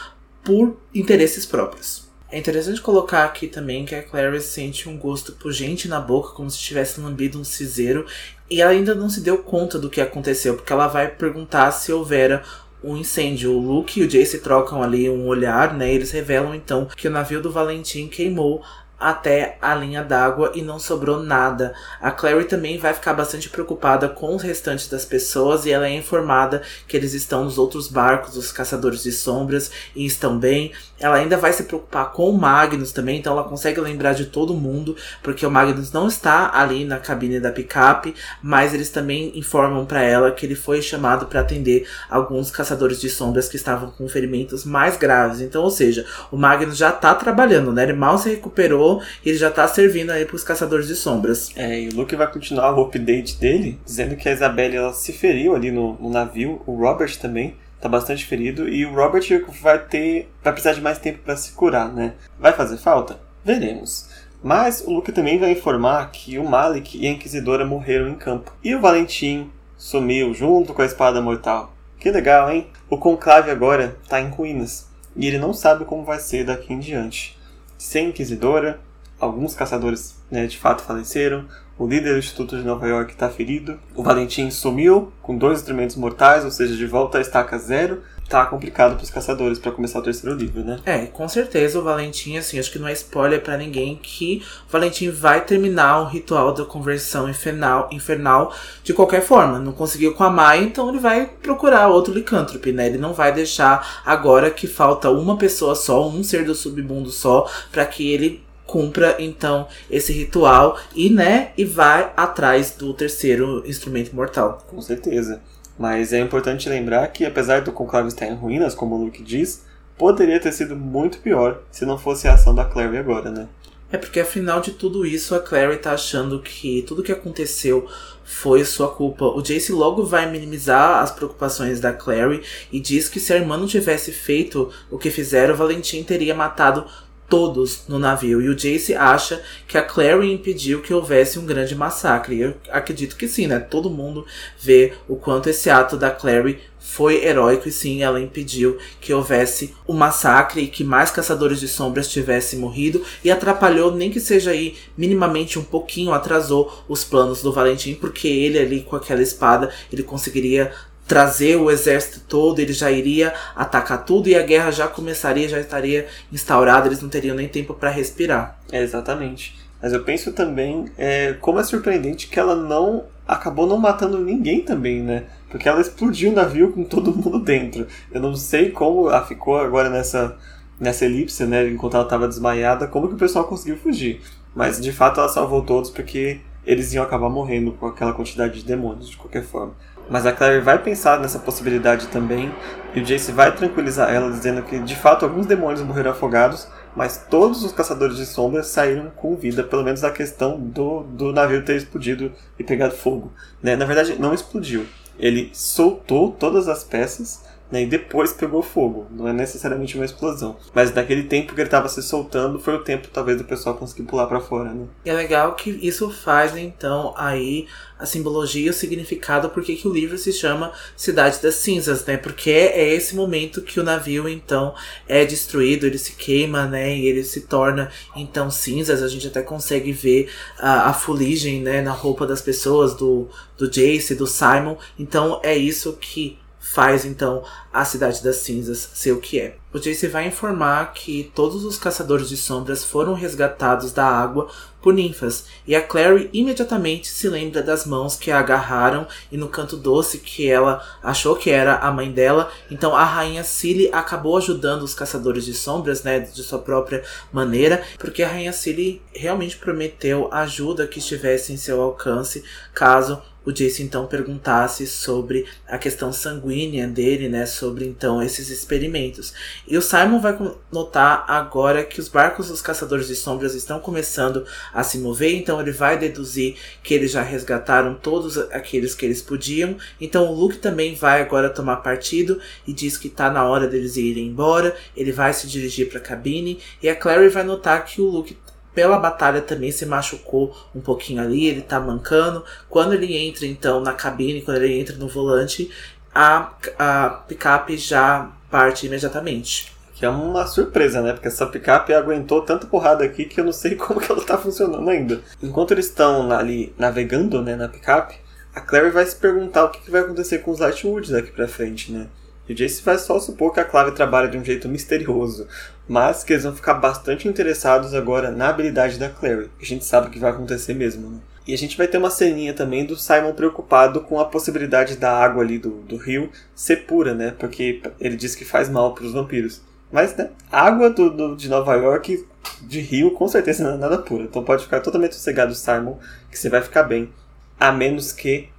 por interesses próprios. É interessante colocar aqui também que a Clarice sente um gosto pungente na boca, como se tivesse lambido um cinzeiro, e ela ainda não se deu conta do que aconteceu, porque ela vai perguntar se houvera um incêndio. O Luke e o Jace trocam ali um olhar, né? Eles revelam então que o navio do Valentim queimou até a linha d'água e não sobrou nada. A Clary também vai ficar bastante preocupada com os restantes das pessoas e ela é informada que eles estão nos outros barcos, os caçadores de sombras, e estão bem. Ela ainda vai se preocupar com o Magnus também, então ela consegue lembrar de todo mundo, porque o Magnus não está ali na cabine da picape, mas eles também informam para ela que ele foi chamado para atender alguns caçadores de sombras que estavam com ferimentos mais graves. Então, ou seja, o Magnus já tá trabalhando, né? Ele mal se recuperou e ele já tá servindo aí pros caçadores de sombras. É, e o Luke vai continuar o update dele, dizendo que a Isabelle ela se feriu ali no, no navio, o Robert também tá bastante ferido e o Robert vai ter vai precisar de mais tempo para se curar, né? Vai fazer falta? Veremos. Mas o Luke também vai informar que o Malik e a Inquisidora morreram em campo. E o Valentim sumiu junto com a espada mortal. Que legal, hein? O conclave agora tá em ruínas. E ele não sabe como vai ser daqui em diante. Sem Inquisidora, alguns caçadores né, de fato faleceram, o líder do Instituto de Nova York está ferido. O Valentim sumiu com dois instrumentos mortais, ou seja, de volta à estaca zero. Tá complicado para os caçadores para começar o terceiro livro, né? É, com certeza o Valentim, assim, acho que não é spoiler para ninguém que o Valentim vai terminar o ritual da conversão infernal, infernal de qualquer forma. Não conseguiu com a Maia, então ele vai procurar outro licântrope, né? Ele não vai deixar agora que falta uma pessoa só, um ser do submundo só, para que ele cumpra então esse ritual e né e vai atrás do terceiro instrumento mortal. Com certeza. Mas é importante lembrar que apesar do conclave estar em ruínas, como o Luke diz, poderia ter sido muito pior se não fosse a ação da Clary agora, né? É porque afinal de tudo isso a Clary tá achando que tudo que aconteceu foi sua culpa. O Jace logo vai minimizar as preocupações da Clary e diz que se a irmã não tivesse feito o que fizeram, o Valentim teria matado todos no navio. E o Jace acha que a Clary impediu que houvesse um grande massacre. Eu acredito que sim, né? Todo mundo vê o quanto esse ato da Clary foi heróico e sim, ela impediu que houvesse um massacre e que mais caçadores de sombras tivessem morrido e atrapalhou, nem que seja aí minimamente um pouquinho, atrasou os planos do Valentim, porque ele ali com aquela espada, ele conseguiria trazer o exército todo, ele já iria atacar tudo e a guerra já começaria, já estaria instaurada, eles não teriam nem tempo para respirar. É, exatamente. Mas eu penso também é, como é surpreendente que ela não acabou não matando ninguém também, né? Porque ela explodiu o navio com todo mundo dentro. Eu não sei como ela ficou agora nessa, nessa elipse, né? Enquanto ela estava desmaiada, como que o pessoal conseguiu fugir. Mas de fato ela salvou todos porque eles iam acabar morrendo com aquela quantidade de demônios, de qualquer forma. Mas a Claire vai pensar nessa possibilidade também, e o Jace vai tranquilizar ela, dizendo que de fato alguns demônios morreram afogados, mas todos os caçadores de sombras saíram com vida, pelo menos a questão do, do navio ter explodido e pegado fogo. Né? Na verdade, não explodiu. Ele soltou todas as peças né, e depois pegou fogo. Não é necessariamente uma explosão. Mas naquele tempo que ele estava se soltando, foi o tempo talvez do pessoal conseguir pular para fora, né? E é legal que isso faz, então, aí a simbologia, o significado, porque que o livro se chama Cidade das Cinzas, né? Porque é esse momento que o navio, então, é destruído, ele se queima, né? E ele se torna, então, cinzas. A gente até consegue ver a, a fuligem, né? Na roupa das pessoas, do, do Jace, do Simon. Então, é isso que faz então a Cidade das Cinzas ser o que é. O Jace vai informar que todos os caçadores de sombras foram resgatados da água por ninfas, e a Clary imediatamente se lembra das mãos que a agarraram e no canto doce que ela achou que era a mãe dela. Então a rainha Cilly acabou ajudando os caçadores de sombras, né, de sua própria maneira, porque a rainha Cilly realmente prometeu ajuda que estivesse em seu alcance caso o Jace então perguntasse sobre a questão sanguínea dele, né, sobre então esses experimentos. E o Simon vai notar agora que os barcos dos caçadores de sombras estão começando a se mover, então ele vai deduzir que eles já resgataram todos aqueles que eles podiam. Então o Luke também vai agora tomar partido e diz que está na hora deles irem embora. Ele vai se dirigir para a cabine e a Clary vai notar que o Luke pela batalha também se machucou um pouquinho ali, ele tá mancando. Quando ele entra então na cabine, quando ele entra no volante, a, a picape já parte imediatamente. Que é uma surpresa, né? Porque essa picape aguentou tanta porrada aqui que eu não sei como que ela tá funcionando ainda. Enquanto eles estão ali navegando, né, na picape, a Clary vai se perguntar o que, que vai acontecer com os Lightwood daqui pra frente, né? E o Jace vai só supor que a Clave trabalha de um jeito misterioso, mas que eles vão ficar bastante interessados agora na habilidade da Clary. A gente sabe que vai acontecer mesmo, né? E a gente vai ter uma ceninha também do Simon preocupado com a possibilidade da água ali do, do rio ser pura, né? Porque ele diz que faz mal para os vampiros. Mas, né, água do, do, de Nova York, de rio, com certeza não é nada pura. Então pode ficar totalmente sossegado, Simon, que você vai ficar bem. A menos que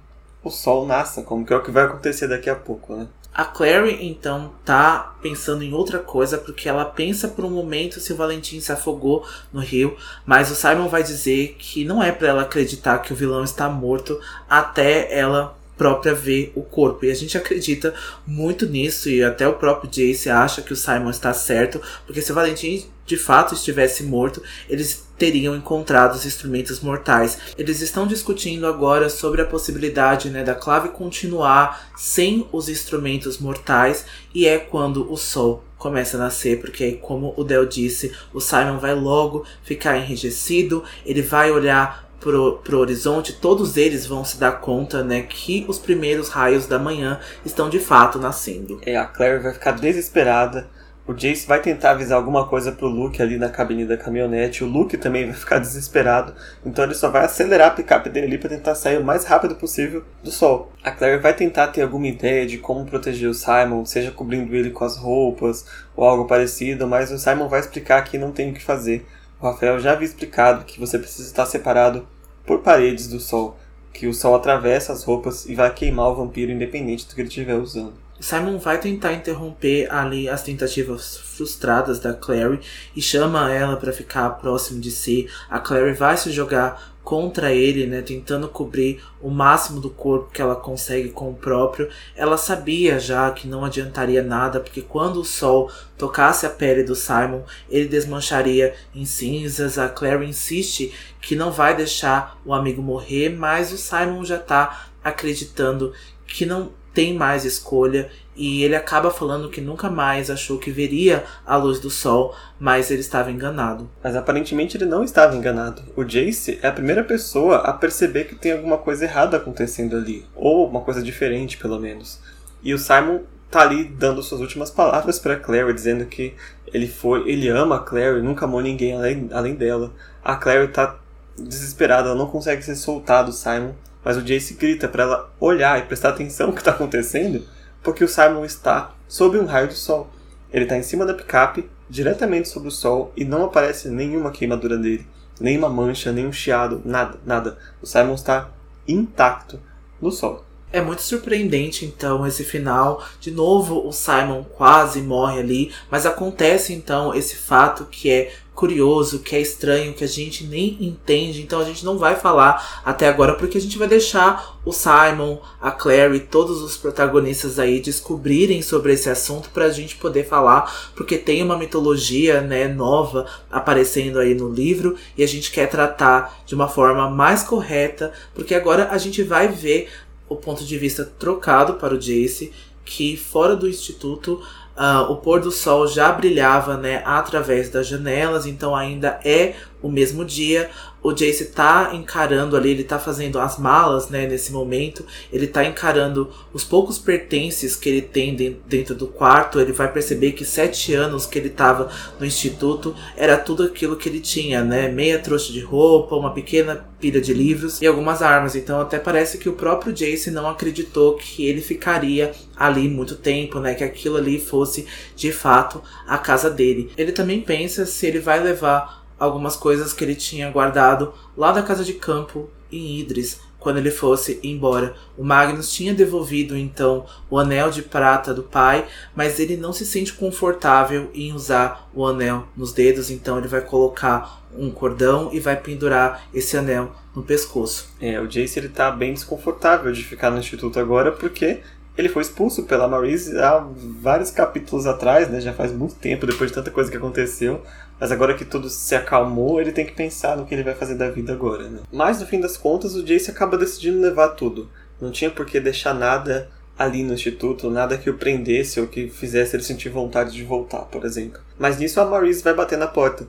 o sol nasça, como que é o que vai acontecer daqui a pouco, né? A Clary, então, tá pensando em outra coisa, porque ela pensa por um momento se o Valentim se afogou no rio, mas o Simon vai dizer que não é para ela acreditar que o vilão está morto até ela própria ver o corpo. E a gente acredita muito nisso, e até o próprio Jace acha que o Simon está certo, porque se o Valentim de fato estivesse morto, eles teriam encontrado os instrumentos mortais. Eles estão discutindo agora sobre a possibilidade né, da clave continuar sem os instrumentos mortais, e é quando o sol começa a nascer, porque como o Del disse, o Simon vai logo ficar enrijecido, ele vai olhar pro, pro horizonte, todos eles vão se dar conta, né, que os primeiros raios da manhã estão de fato nascendo. É, a Claire vai ficar desesperada. O Jace vai tentar avisar alguma coisa pro Luke ali na cabine da caminhonete. O Luke também vai ficar desesperado. Então ele só vai acelerar a picape dele ali para tentar sair o mais rápido possível do sol. A Claire vai tentar ter alguma ideia de como proteger o Simon, seja cobrindo ele com as roupas ou algo parecido, mas o Simon vai explicar que não tem o que fazer. O Rafael já havia explicado que você precisa estar separado por paredes do sol, que o sol atravessa as roupas e vai queimar o vampiro independente do que ele estiver usando. Simon vai tentar interromper ali as tentativas frustradas da Clary e chama ela para ficar próximo de si. A Clary vai se jogar contra ele, né, tentando cobrir o máximo do corpo que ela consegue com o próprio. Ela sabia já que não adiantaria nada, porque quando o sol tocasse a pele do Simon, ele desmancharia em cinzas. A Claire insiste que não vai deixar o amigo morrer, mas o Simon já tá acreditando que não tem mais escolha e ele acaba falando que nunca mais achou que veria a luz do sol, mas ele estava enganado. Mas aparentemente ele não estava enganado. O Jace é a primeira pessoa a perceber que tem alguma coisa errada acontecendo ali, ou uma coisa diferente pelo menos. E o Simon tá ali dando suas últimas palavras para Claire, dizendo que ele foi, ele ama a Claire, nunca amou ninguém além, além dela. A Claire tá desesperada, ela não consegue ser soltada do Simon, mas o Jace grita para ela olhar e prestar atenção no que está acontecendo porque o Simon está sob um raio de sol. Ele está em cima da picape, diretamente sobre o sol, e não aparece nenhuma queimadura dele, nenhuma mancha, nenhum chiado, nada, nada. O Simon está intacto no sol. É muito surpreendente então esse final. De novo, o Simon quase morre ali, mas acontece então esse fato que é curioso, que é estranho, que a gente nem entende. Então a gente não vai falar até agora porque a gente vai deixar o Simon, a Clary, todos os protagonistas aí descobrirem sobre esse assunto para a gente poder falar, porque tem uma mitologia, né, nova aparecendo aí no livro e a gente quer tratar de uma forma mais correta, porque agora a gente vai ver o ponto de vista trocado para o Jace, que fora do instituto Uh, o pôr do sol já brilhava né, através das janelas, então ainda é o mesmo dia. O Jace tá encarando ali, ele tá fazendo as malas, né, nesse momento. Ele tá encarando os poucos pertences que ele tem dentro do quarto. Ele vai perceber que sete anos que ele tava no instituto era tudo aquilo que ele tinha, né? Meia trouxa de roupa, uma pequena pilha de livros e algumas armas. Então até parece que o próprio Jace não acreditou que ele ficaria ali muito tempo, né? Que aquilo ali fosse de fato a casa dele. Ele também pensa se ele vai levar algumas coisas que ele tinha guardado lá da casa de campo em Idris quando ele fosse embora. O Magnus tinha devolvido então o anel de prata do pai, mas ele não se sente confortável em usar o anel nos dedos, então ele vai colocar um cordão e vai pendurar esse anel no pescoço. É, o Jace ele tá bem desconfortável de ficar no instituto agora porque ele foi expulso pela Maurice há vários capítulos atrás, né? Já faz muito tempo, depois de tanta coisa que aconteceu. Mas agora que tudo se acalmou, ele tem que pensar no que ele vai fazer da vida agora, né? Mas no fim das contas, o Jace acaba decidindo levar tudo. Não tinha por que deixar nada ali no instituto, nada que o prendesse ou que fizesse ele sentir vontade de voltar, por exemplo. Mas nisso a Maurice vai bater na porta.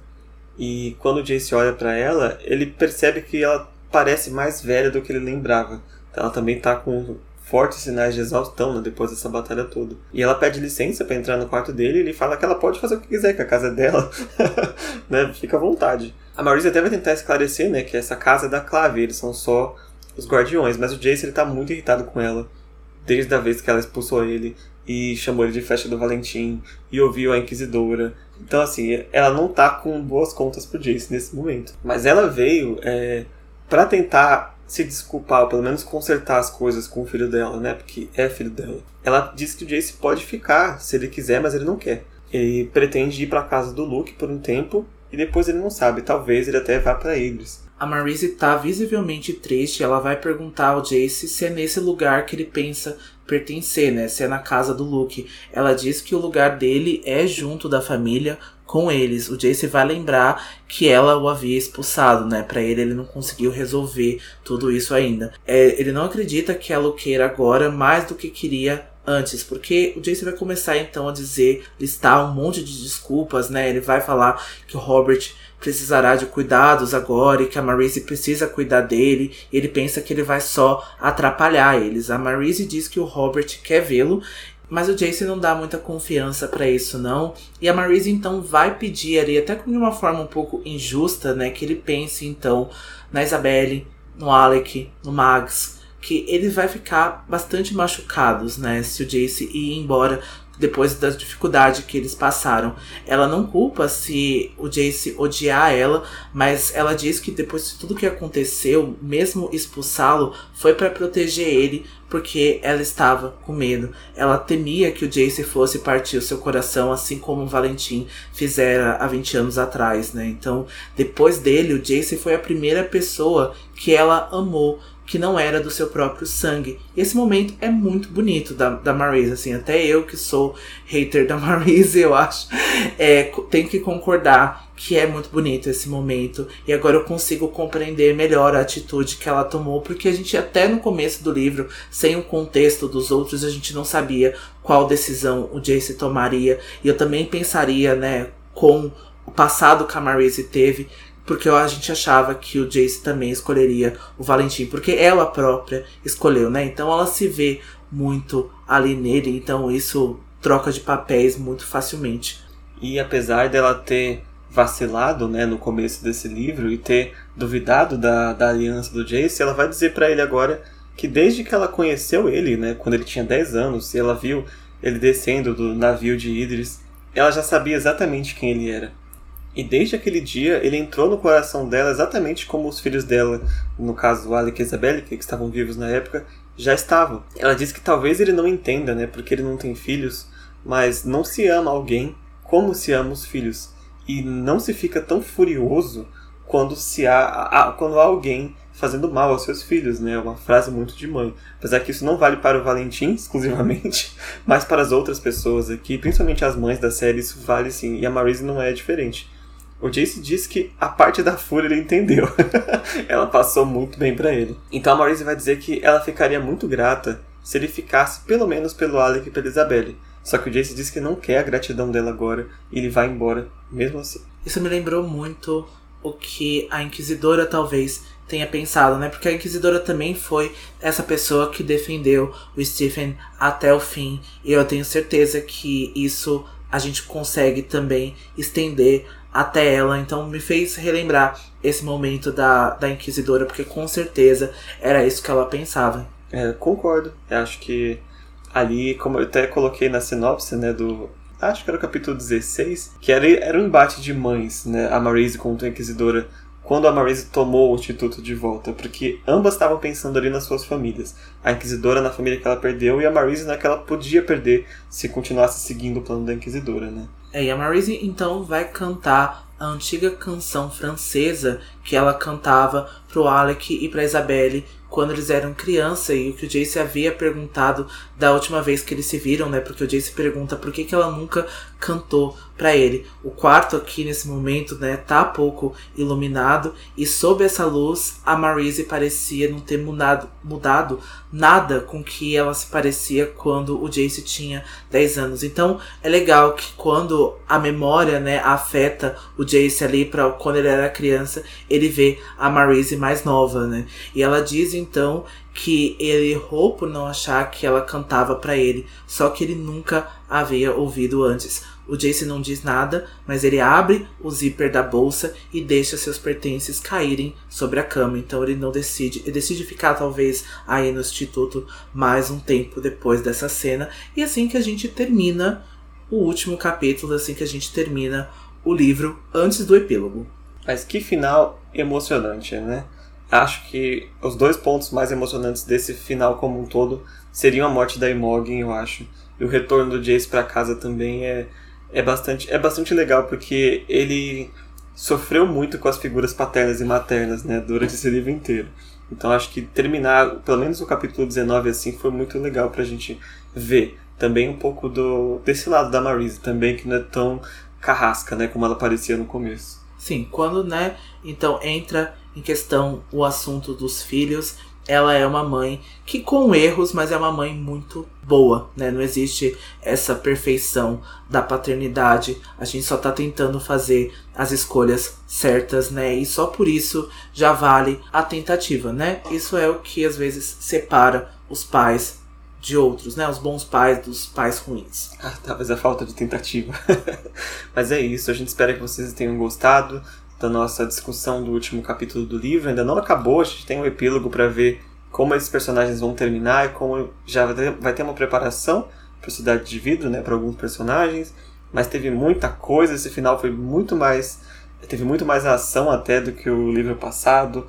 E quando o Jace olha para ela, ele percebe que ela parece mais velha do que ele lembrava. Ela também tá com fortes sinais de exaustão né, depois dessa batalha toda. E ela pede licença para entrar no quarto dele e ele fala que ela pode fazer o que quiser, que a casa é dela. né, fica à vontade. A Marisa até vai tentar esclarecer né, que essa casa é da Clave, eles são só os guardiões, mas o Jace ele tá muito irritado com ela desde a vez que ela expulsou ele e chamou ele de festa do Valentim e ouviu a Inquisidora. Então, assim, ela não tá com boas contas pro Jace nesse momento. Mas ela veio é, para tentar se desculpar, ou pelo menos consertar as coisas com o filho dela, né? Porque é filho dela. Ela disse que o Jace pode ficar se ele quiser, mas ele não quer. Ele pretende ir para casa do Luke por um tempo e depois ele não sabe. Talvez ele até vá para Idris. A Marise tá visivelmente triste. Ela vai perguntar ao Jace se é nesse lugar que ele pensa pertencer, né? Se é na casa do Luke. Ela diz que o lugar dele é junto da família, com eles. O Jace vai lembrar que ela o havia expulsado, né? Para ele, ele não conseguiu resolver tudo isso ainda. É, ele não acredita que ela o queira agora mais do que queria antes, porque o Jace vai começar então a dizer, listar um monte de desculpas, né? Ele vai falar que o Robert precisará de cuidados agora e que a Marise precisa cuidar dele. ele pensa que ele vai só atrapalhar eles. A Marise diz que o Robert quer vê-lo mas o Jace não dá muita confiança para isso, não. E a Marise então vai pedir ali, até de uma forma um pouco injusta, né? Que ele pense então na Isabelle, no Alec, no Mags. Que ele vai ficar bastante machucados, né? Se o Jace ir embora depois da dificuldade que eles passaram. Ela não culpa se o Jace odiar ela, mas ela diz que depois de tudo que aconteceu, mesmo expulsá-lo, foi para proteger ele, porque ela estava com medo. Ela temia que o Jace fosse partir o seu coração, assim como o Valentim fizera há 20 anos atrás, né? Então, depois dele, o Jace foi a primeira pessoa que ela amou que não era do seu próprio sangue. Esse momento é muito bonito da, da Marise, assim, até eu que sou hater da Marise, eu acho, é, tenho que concordar que é muito bonito esse momento. E agora eu consigo compreender melhor a atitude que ela tomou, porque a gente até no começo do livro, sem o contexto dos outros, a gente não sabia qual decisão o Jace tomaria. E eu também pensaria, né, com o passado que a Marise teve, porque a gente achava que o Jace também escolheria o Valentim, porque ela própria escolheu, né? Então ela se vê muito ali nele, então isso troca de papéis muito facilmente. E apesar dela ter vacilado, né, no começo desse livro e ter duvidado da, da aliança do Jace, ela vai dizer para ele agora que desde que ela conheceu ele, né, quando ele tinha 10 anos, e ela viu ele descendo do navio de Idris, ela já sabia exatamente quem ele era. E desde aquele dia, ele entrou no coração dela exatamente como os filhos dela, no caso Alec e Isabelle, que estavam vivos na época, já estavam. Ela diz que talvez ele não entenda, né, porque ele não tem filhos, mas não se ama alguém como se ama os filhos. E não se fica tão furioso quando se há, quando há alguém fazendo mal aos seus filhos, né? É uma frase muito de mãe. Apesar que isso não vale para o Valentim exclusivamente, mas para as outras pessoas aqui, principalmente as mães da série, isso vale sim. E a Marise não é diferente. O Jace diz que a parte da fúria ele entendeu. ela passou muito bem para ele. Então a Maurice vai dizer que ela ficaria muito grata se ele ficasse pelo menos pelo Alec e pela Isabelle. Só que o Jace diz que não quer a gratidão dela agora e ele vai embora mesmo assim. Isso me lembrou muito o que a Inquisidora talvez tenha pensado, né? Porque a Inquisidora também foi essa pessoa que defendeu o Stephen até o fim. E eu tenho certeza que isso a gente consegue também estender até ela. Então me fez relembrar esse momento da, da Inquisidora, porque com certeza era isso que ela pensava. É, concordo. Eu acho que ali, como eu até coloquei na sinopse, né, do. Acho que era o capítulo 16, que era, era um embate de mães, né? A Marise contra a Inquisidora quando a Marise tomou o Instituto de volta, porque ambas estavam pensando ali nas suas famílias. A Inquisidora na família que ela perdeu e a Marise na que ela podia perder se continuasse seguindo o plano da Inquisidora, né? É, e a Marise então vai cantar a antiga canção francesa que ela cantava pro Alec e pra Isabelle quando eles eram criança e o que o Jace havia perguntado da última vez que eles se viram, né? Porque o Jace pergunta por que, que ela nunca cantou para ele. O quarto aqui nesse momento, né, tá pouco iluminado e sob essa luz a Marise parecia não ter mudado, mudado nada com que ela se parecia quando o Jace tinha 10 anos. Então é legal que quando a memória, né, afeta o Jace ali para quando ele era criança, ele vê a Marise mais nova, né? E ela diz então que ele errou por não achar que ela cantava para ele, só que ele nunca havia ouvido antes. O Jace não diz nada, mas ele abre o zíper da bolsa e deixa seus pertences caírem sobre a cama. Então ele não decide, ele decide ficar talvez aí no instituto mais um tempo depois dessa cena. E assim que a gente termina o último capítulo, assim que a gente termina o livro antes do epílogo. Mas que final emocionante, né? Acho que os dois pontos mais emocionantes desse final como um todo seriam a morte da Imogen, eu acho. E o retorno do Jace para casa também é é bastante, é bastante legal porque ele sofreu muito com as figuras paternas e maternas, né, durante esse livro inteiro. Então acho que terminar, pelo menos o capítulo 19 assim, foi muito legal pra gente ver. Também um pouco do desse lado da Marise também, que não é tão carrasca, né, como ela parecia no começo. Sim, quando, né, então entra em questão o assunto dos filhos, ela é uma mãe que com erros, mas é uma mãe muito boa, né? Não existe essa perfeição da paternidade. A gente só tá tentando fazer as escolhas certas, né? E só por isso já vale a tentativa, né? Isso é o que às vezes separa os pais de outros, né? Os bons pais dos pais ruins. Ah, talvez a falta de tentativa. Mas é isso, a gente espera que vocês tenham gostado da nossa discussão do último capítulo do livro. Ainda não acabou, a gente tem um epílogo para ver como esses personagens vão terminar e como já vai ter uma preparação para Cidade de Vidro, né, para alguns personagens. Mas teve muita coisa, esse final foi muito mais. Teve muito mais ação até do que o livro passado.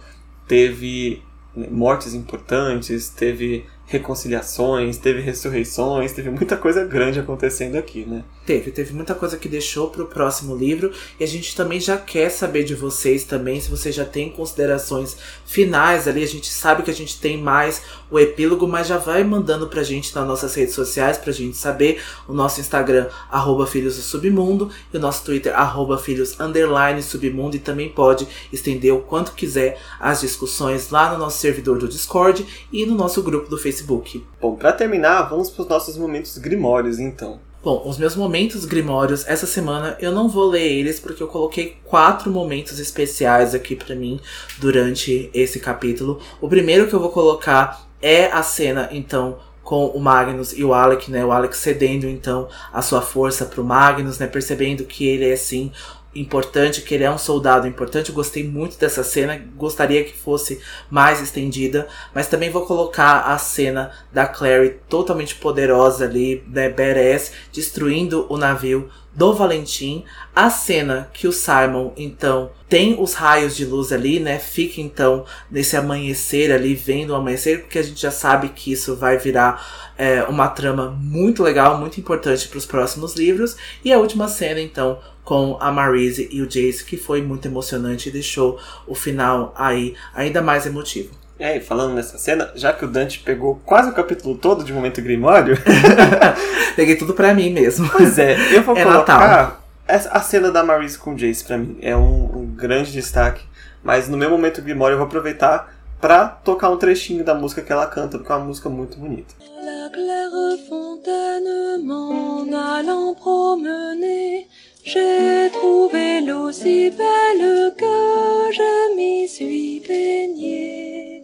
Teve né, mortes importantes, teve reconciliações, teve ressurreições, teve muita coisa grande acontecendo aqui, né? Teve, teve muita coisa que deixou para o próximo livro e a gente também já quer saber de vocês também, se vocês já têm considerações finais ali, a gente sabe que a gente tem mais o epílogo, mas já vai mandando pra gente nas nossas redes sociais pra gente saber, o nosso Instagram, arroba Filhos do Submundo, e o nosso Twitter, arroba Filhos Underline Submundo, e também pode estender o quanto quiser as discussões lá no nosso servidor do Discord e no nosso grupo do Facebook. Bom, para terminar, vamos para os nossos momentos grimórios então. Bom, os meus momentos grimórios essa semana eu não vou ler eles porque eu coloquei quatro momentos especiais aqui para mim durante esse capítulo. O primeiro que eu vou colocar é a cena, então, com o Magnus e o Alec, né? O Alec cedendo então a sua força pro Magnus, né? Percebendo que ele é sim importante, que ele é um soldado importante. Eu gostei muito dessa cena, gostaria que fosse mais estendida, mas também vou colocar a cena da Clary totalmente poderosa ali, né, badass, destruindo o navio do Valentim, a cena que o Simon então tem os raios de luz ali, né? Fica então nesse amanhecer ali, vendo o amanhecer, porque a gente já sabe que isso vai virar é, uma trama muito legal, muito importante para os próximos livros. E a última cena então com a Marise e o Jace, que foi muito emocionante e deixou o final aí ainda mais emotivo. É, e falando nessa cena, já que o Dante pegou quase o capítulo todo de Momento Grimório... Peguei tudo pra mim mesmo. Pois é, eu vou é colocar Natal. a cena da Marise com o Jace pra mim. É um, um grande destaque. Mas no meu Momento Grimório eu vou aproveitar pra tocar um trechinho da música que ela canta, porque é uma música muito bonita. La claire fontaine m'en allant promener J'ai trouvé l'eau si belle que je m'y suis baignée.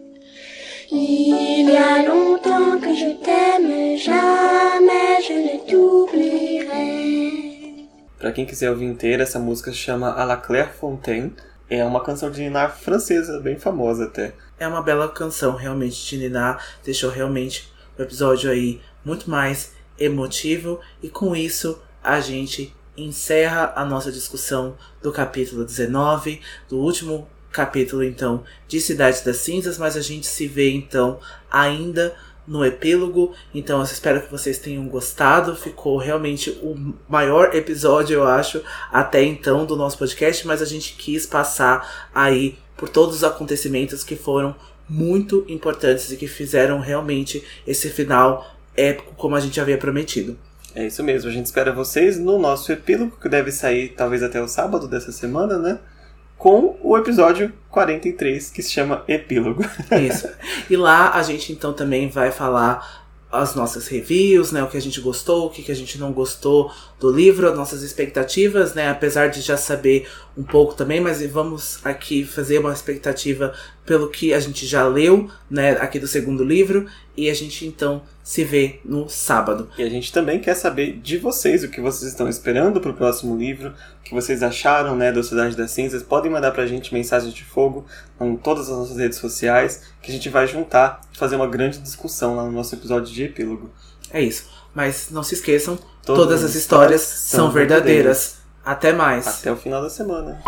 Il y a longtemps que je t'aime, jamais je ne t'oublierai. Para quem quiser ouvir inteira, essa música se chama A la Claire Fontaine. É uma canção de Ninar francesa, bem famosa até. É uma bela canção, realmente, de Ninar. Deixou realmente o episódio aí muito mais emotivo. E com isso, a gente encerra a nossa discussão do capítulo 19, do último capítulo então de Cidade das Cinzas, mas a gente se vê então ainda no epílogo. Então eu espero que vocês tenham gostado. Ficou realmente o maior episódio, eu acho, até então do nosso podcast, mas a gente quis passar aí por todos os acontecimentos que foram muito importantes e que fizeram realmente esse final épico como a gente havia prometido. É isso mesmo, a gente espera vocês no nosso epílogo, que deve sair talvez até o sábado dessa semana, né? Com o episódio 43, que se chama Epílogo. Isso. E lá a gente então também vai falar as nossas reviews, né? O que a gente gostou, o que, que a gente não gostou do livro, as nossas expectativas, né? Apesar de já saber um pouco também, mas vamos aqui fazer uma expectativa pelo que a gente já leu, né? Aqui do segundo livro. E a gente então se vê no sábado. E a gente também quer saber de vocês o que vocês estão esperando para o próximo livro, o que vocês acharam, né, da Cidade das Cinzas. Podem mandar pra gente mensagens de fogo em todas as nossas redes sociais, que a gente vai juntar e fazer uma grande discussão lá no nosso episódio de epílogo. É isso. Mas não se esqueçam, todas, todas as histórias são verdadeiras. verdadeiras. Até mais. Até o final da semana.